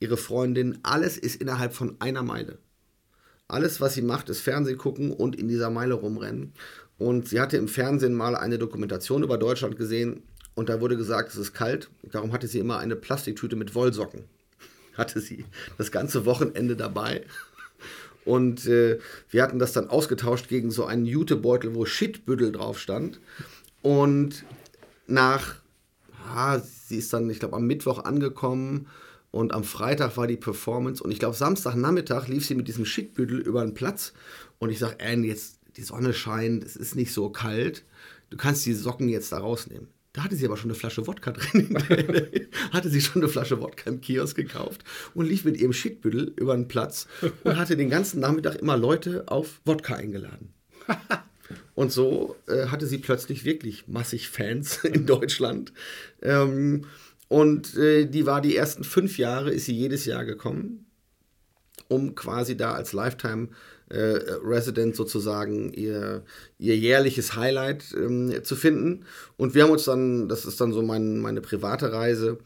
ihre Freundin, alles ist innerhalb von einer Meile. Alles, was sie macht, ist Fernsehen gucken und in dieser Meile rumrennen. Und sie hatte im Fernsehen mal eine Dokumentation über Deutschland gesehen und da wurde gesagt, es ist kalt. Darum hatte sie immer eine Plastiktüte mit Wollsocken. [LAUGHS] Hatte sie das ganze Wochenende dabei. Und äh, wir hatten das dann ausgetauscht gegen so einen Jutebeutel, wo Shitbüttel drauf stand. Und nach, ah, sie ist dann, ich glaube, am Mittwoch angekommen und am Freitag war die Performance und ich glaube, Samstagnachmittag lief sie mit diesem Schickbüttel über den Platz und ich sage, Anne, jetzt, die Sonne scheint, es ist nicht so kalt, du kannst die Socken jetzt da rausnehmen. Da hatte sie aber schon eine Flasche Wodka drin. [LAUGHS] hatte sie schon eine Flasche Wodka im Kiosk gekauft und lief mit ihrem Schittbüttel über den Platz und hatte den ganzen Nachmittag immer Leute auf Wodka eingeladen. [LAUGHS] Und so äh, hatte sie plötzlich wirklich massig Fans [LAUGHS] in Deutschland. Ähm, und äh, die war die ersten fünf Jahre, ist sie jedes Jahr gekommen, um quasi da als Lifetime äh, Resident sozusagen ihr, ihr jährliches Highlight ähm, zu finden. Und wir haben uns dann, das ist dann so mein, meine private Reise,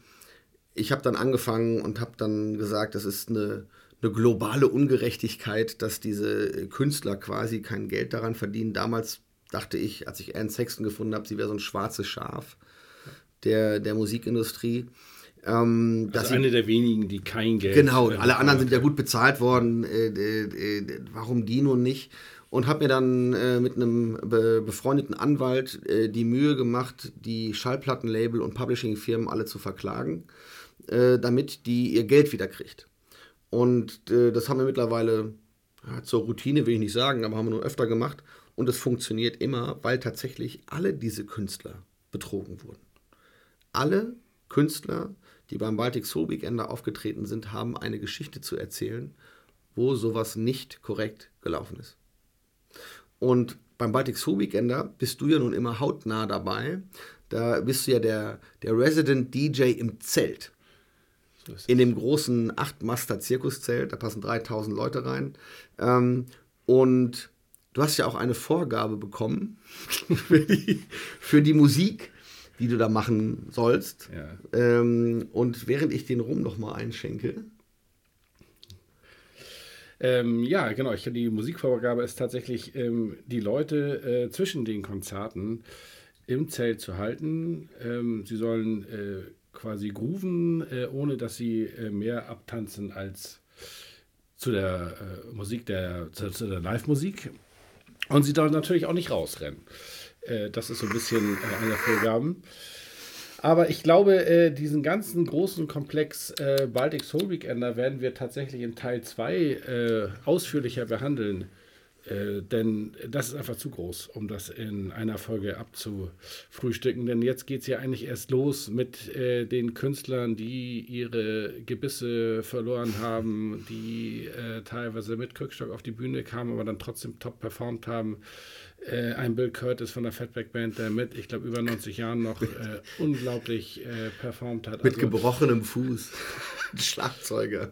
ich habe dann angefangen und habe dann gesagt, das ist eine, eine globale Ungerechtigkeit, dass diese Künstler quasi kein Geld daran verdienen. Damals dachte ich, als ich Anne Sexton gefunden habe, sie wäre so ein schwarzes Schaf der, der Musikindustrie. Ähm, also eine der wenigen, die kein Geld Genau, alle anderen sind ja gut bezahlt worden. Äh, äh, äh, warum die nun nicht? Und habe mir dann äh, mit einem be befreundeten Anwalt äh, die Mühe gemacht, die Schallplattenlabel und Publishing-Firmen alle zu verklagen, äh, damit die ihr Geld wieder Und das haben wir mittlerweile ja, zur Routine, will ich nicht sagen, aber haben wir nur öfter gemacht. Und es funktioniert immer, weil tatsächlich alle diese Künstler betrogen wurden. Alle Künstler die beim Baltic Soul Weekender aufgetreten sind, haben eine Geschichte zu erzählen, wo sowas nicht korrekt gelaufen ist. Und beim Baltic Soul Weekender bist du ja nun immer hautnah dabei. Da bist du ja der, der Resident DJ im Zelt. So in dem großen 8-Master-Zirkuszelt, da passen 3000 Leute rein. Ähm, und du hast ja auch eine Vorgabe bekommen für [LAUGHS] die, für die Musik die du da machen sollst. Ja. Ähm, und während ich den Rum noch mal einschenke. Ähm, ja, genau. Ich, die Musikvorgabe ist tatsächlich, ähm, die Leute äh, zwischen den Konzerten im Zelt zu halten. Ähm, sie sollen äh, quasi grooven, äh, ohne dass sie äh, mehr abtanzen als zu der äh, Musik, der, zu, zu der Live-Musik. Und sie sollen natürlich auch nicht rausrennen. Äh, das ist so ein bisschen äh, einer der Vorgaben. Aber ich glaube, äh, diesen ganzen großen Komplex äh, Baltic Soul Weekender werden wir tatsächlich in Teil 2 äh, ausführlicher behandeln. Äh, denn das ist einfach zu groß, um das in einer Folge abzufrühstücken. Denn jetzt geht es ja eigentlich erst los mit äh, den Künstlern, die ihre Gebisse verloren haben, die äh, teilweise mit Krückstock auf die Bühne kamen, aber dann trotzdem top performt haben äh, ein Bill Curtis von der Fatback Band, der mit, ich glaube, über 90 Jahren noch äh, unglaublich performt hat. Mit also, gebrochenem Fuß. [LAUGHS] Schlagzeuger.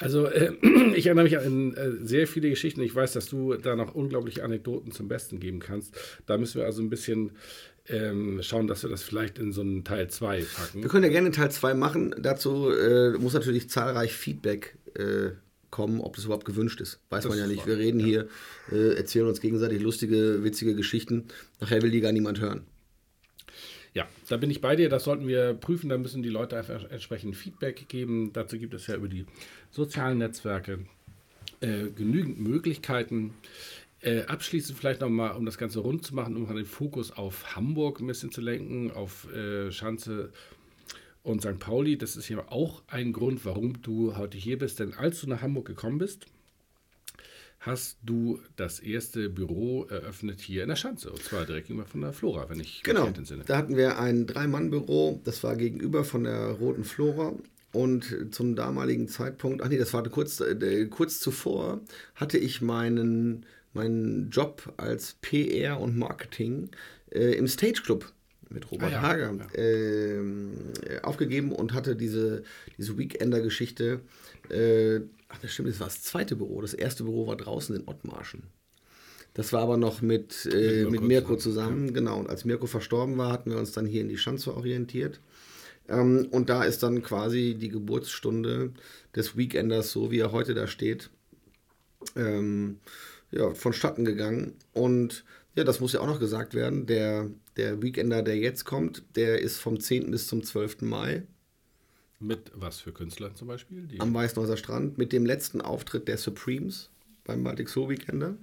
Also, äh, [CLEARS THROAT] ich erinnere mich an äh, sehr viele Geschichten. Ich weiß, dass du da noch unglaubliche Anekdoten zum Besten geben kannst. Da müssen wir also ein bisschen ähm, schauen, dass wir das vielleicht in so einen Teil 2 packen. Wir können ja gerne Teil 2 machen. Dazu äh, muss natürlich zahlreich Feedback äh, kommen, ob das überhaupt gewünscht ist. Weiß das man ja nicht. Wir reden ja. hier, äh, erzählen uns gegenseitig lustige, witzige Geschichten. Nachher will die gar niemand hören. Ja, da bin ich bei dir. Das sollten wir prüfen. Da müssen die Leute einfach entsprechend Feedback geben. Dazu gibt es ja über die sozialen Netzwerke äh, genügend Möglichkeiten. Äh, abschließend vielleicht nochmal, um das Ganze rund zu machen, um den Fokus auf Hamburg ein bisschen zu lenken, auf äh, Schanze und St. Pauli, das ist ja auch ein Grund, warum du heute hier bist. Denn als du nach Hamburg gekommen bist, hast du das erste Büro eröffnet hier in der Schanze. Und zwar direkt gegenüber von der Flora, wenn ich genau. mich entsinne. Da hatten wir ein Drei-Mann-Büro, das war gegenüber von der Roten Flora. Und zum damaligen Zeitpunkt, ach nee, das war kurz, äh, kurz zuvor, hatte ich meinen, meinen Job als PR und Marketing äh, im Stage Club mit Robert ah, ja. Hager ja. Äh, aufgegeben und hatte diese, diese Weekender-Geschichte. Äh, ach, das stimmt, das war das zweite Büro. Das erste Büro war draußen in Ottmarschen. Das war aber noch mit, äh, mit, Mirko zusammen, ja. genau. Und als Mirko verstorben war, hatten wir uns dann hier in die Schanze orientiert. Ähm, und da ist dann quasi die Geburtsstunde des Weekenders, so wie er heute da steht, ähm, ja, vonstatten gegangen. Und ja, das muss ja auch noch gesagt werden. Der, der Weekender, der jetzt kommt, der ist vom 10. bis zum 12. Mai. Mit was für Künstlern zum Beispiel? Die Am Weißenhäuser Strand mit dem letzten Auftritt der Supremes beim Baltic Soul Weekender.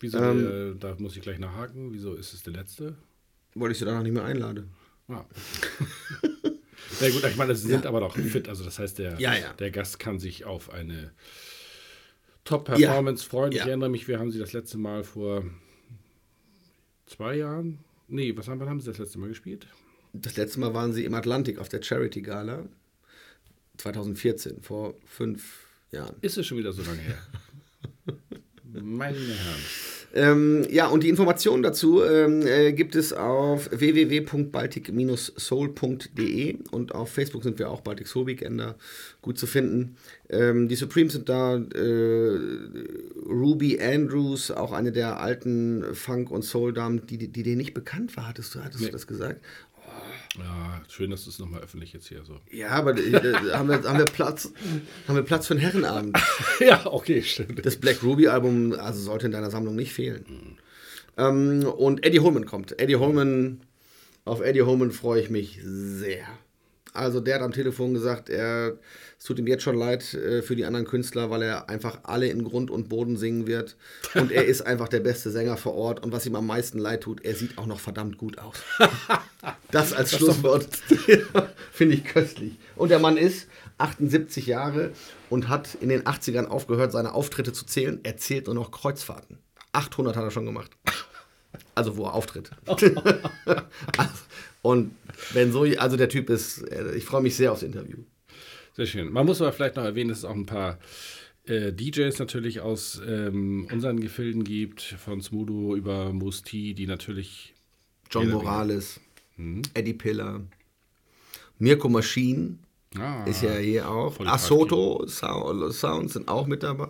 Wieso, ähm, der, da muss ich gleich nachhaken, wieso ist es der letzte? Weil ich sie danach nicht mehr einlade. Ah. Na [LAUGHS] gut, ich meine, sie sind ja. aber doch fit, also das heißt, der, ja, ja. der Gast kann sich auf eine Top-Performance-Freund. Ja. Ich erinnere mich, wir haben sie das letzte Mal vor zwei Jahren. Nee, was haben, wann haben sie das letzte Mal gespielt? Das letzte Mal waren sie im Atlantik auf der Charity Gala 2014, vor fünf Jahren. Ist es schon wieder so lange her? [LAUGHS] Meine Herren. Ähm, ja, und die Informationen dazu ähm, äh, gibt es auf www.baltic-soul.de und auf Facebook sind wir auch Baltic Soul Weekender gut zu finden. Ähm, die Supremes sind da, äh, Ruby Andrews, auch eine der alten Funk- und Soul-Damen, die, die dir nicht bekannt war, hattest du, hattest Nee. du das gesagt? Ja, schön, dass du es nochmal öffentlich jetzt hier so. Ja, aber äh, haben, wir, haben, wir Platz, haben wir Platz für einen Herrenabend. [LAUGHS] ja, okay, stimmt. Das Black Ruby Album also sollte in deiner Sammlung nicht fehlen. Ähm, und Eddie Holman kommt. Eddie Holman, auf Eddie Holman freue ich mich sehr. Also der hat am Telefon gesagt, er, es tut ihm jetzt schon leid äh, für die anderen Künstler, weil er einfach alle in Grund und Boden singen wird. Und er ist einfach der beste Sänger vor Ort. Und was ihm am meisten leid tut, er sieht auch noch verdammt gut aus. [LAUGHS] Das als Schlusswort [LAUGHS] finde ich köstlich. Und der Mann ist 78 Jahre und hat in den 80ern aufgehört, seine Auftritte zu zählen. Er zählt nur noch Kreuzfahrten. 800 hat er schon gemacht. Also wo er auftritt. [LAUGHS] und wenn so, also der Typ ist, äh, ich freue mich sehr aufs Interview. Sehr schön. Man muss aber vielleicht noch erwähnen, dass es auch ein paar äh, DJs natürlich aus ähm, unseren Gefilden gibt, von Smudo über T, die natürlich. John Morales, Eddie Piller, Mirko Machine Ah, ist ja hier auch. Asoto Sound, Sounds sind auch mit dabei.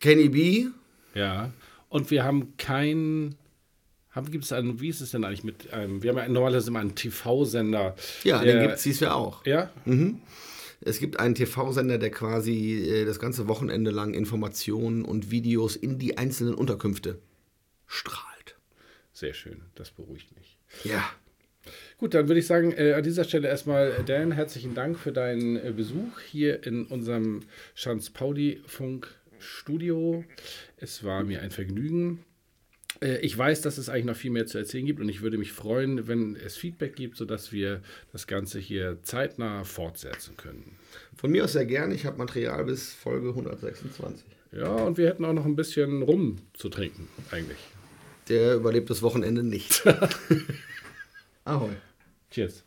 Kenny B, Ja. Und wir haben kein. Haben, gibt es einen, wie ist es denn eigentlich mit einem, wir haben ja normalerweise immer einen TV-Sender. ja, der- den gibt es dies Jahr auch. Ja? Es gibt einen TV-Sender, der quasi äh, das ganze Wochenende lang Informationen und Videos in die einzelnen Unterkünfte strahlt. Sehr schön, das beruhigt mich. Ja. Gut, dann würde ich sagen, äh, an dieser Stelle erstmal, äh, Dan, herzlichen Dank für deinen äh, Besuch hier in unserem Schanz Pauli Funk Studio. Es war mir ein Vergnügen. Äh, ich weiß, dass es eigentlich noch viel mehr zu erzählen gibt und ich würde mich freuen, wenn es Feedback gibt, sodass wir das Ganze hier zeitnah fortsetzen können. Von mir aus sehr gern. Ich habe Material bis Folge 126. Ja, und wir hätten auch noch ein bisschen Rum zu trinken, eigentlich. Der überlebt das Wochenende nicht. [LAUGHS] Ahoi. Cheers.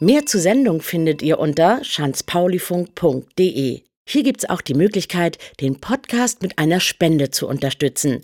Mehr zur Sendung findet ihr unter schanzpaulifunk.de. Hier gibt's auch die Möglichkeit, den Podcast mit einer Spende zu unterstützen.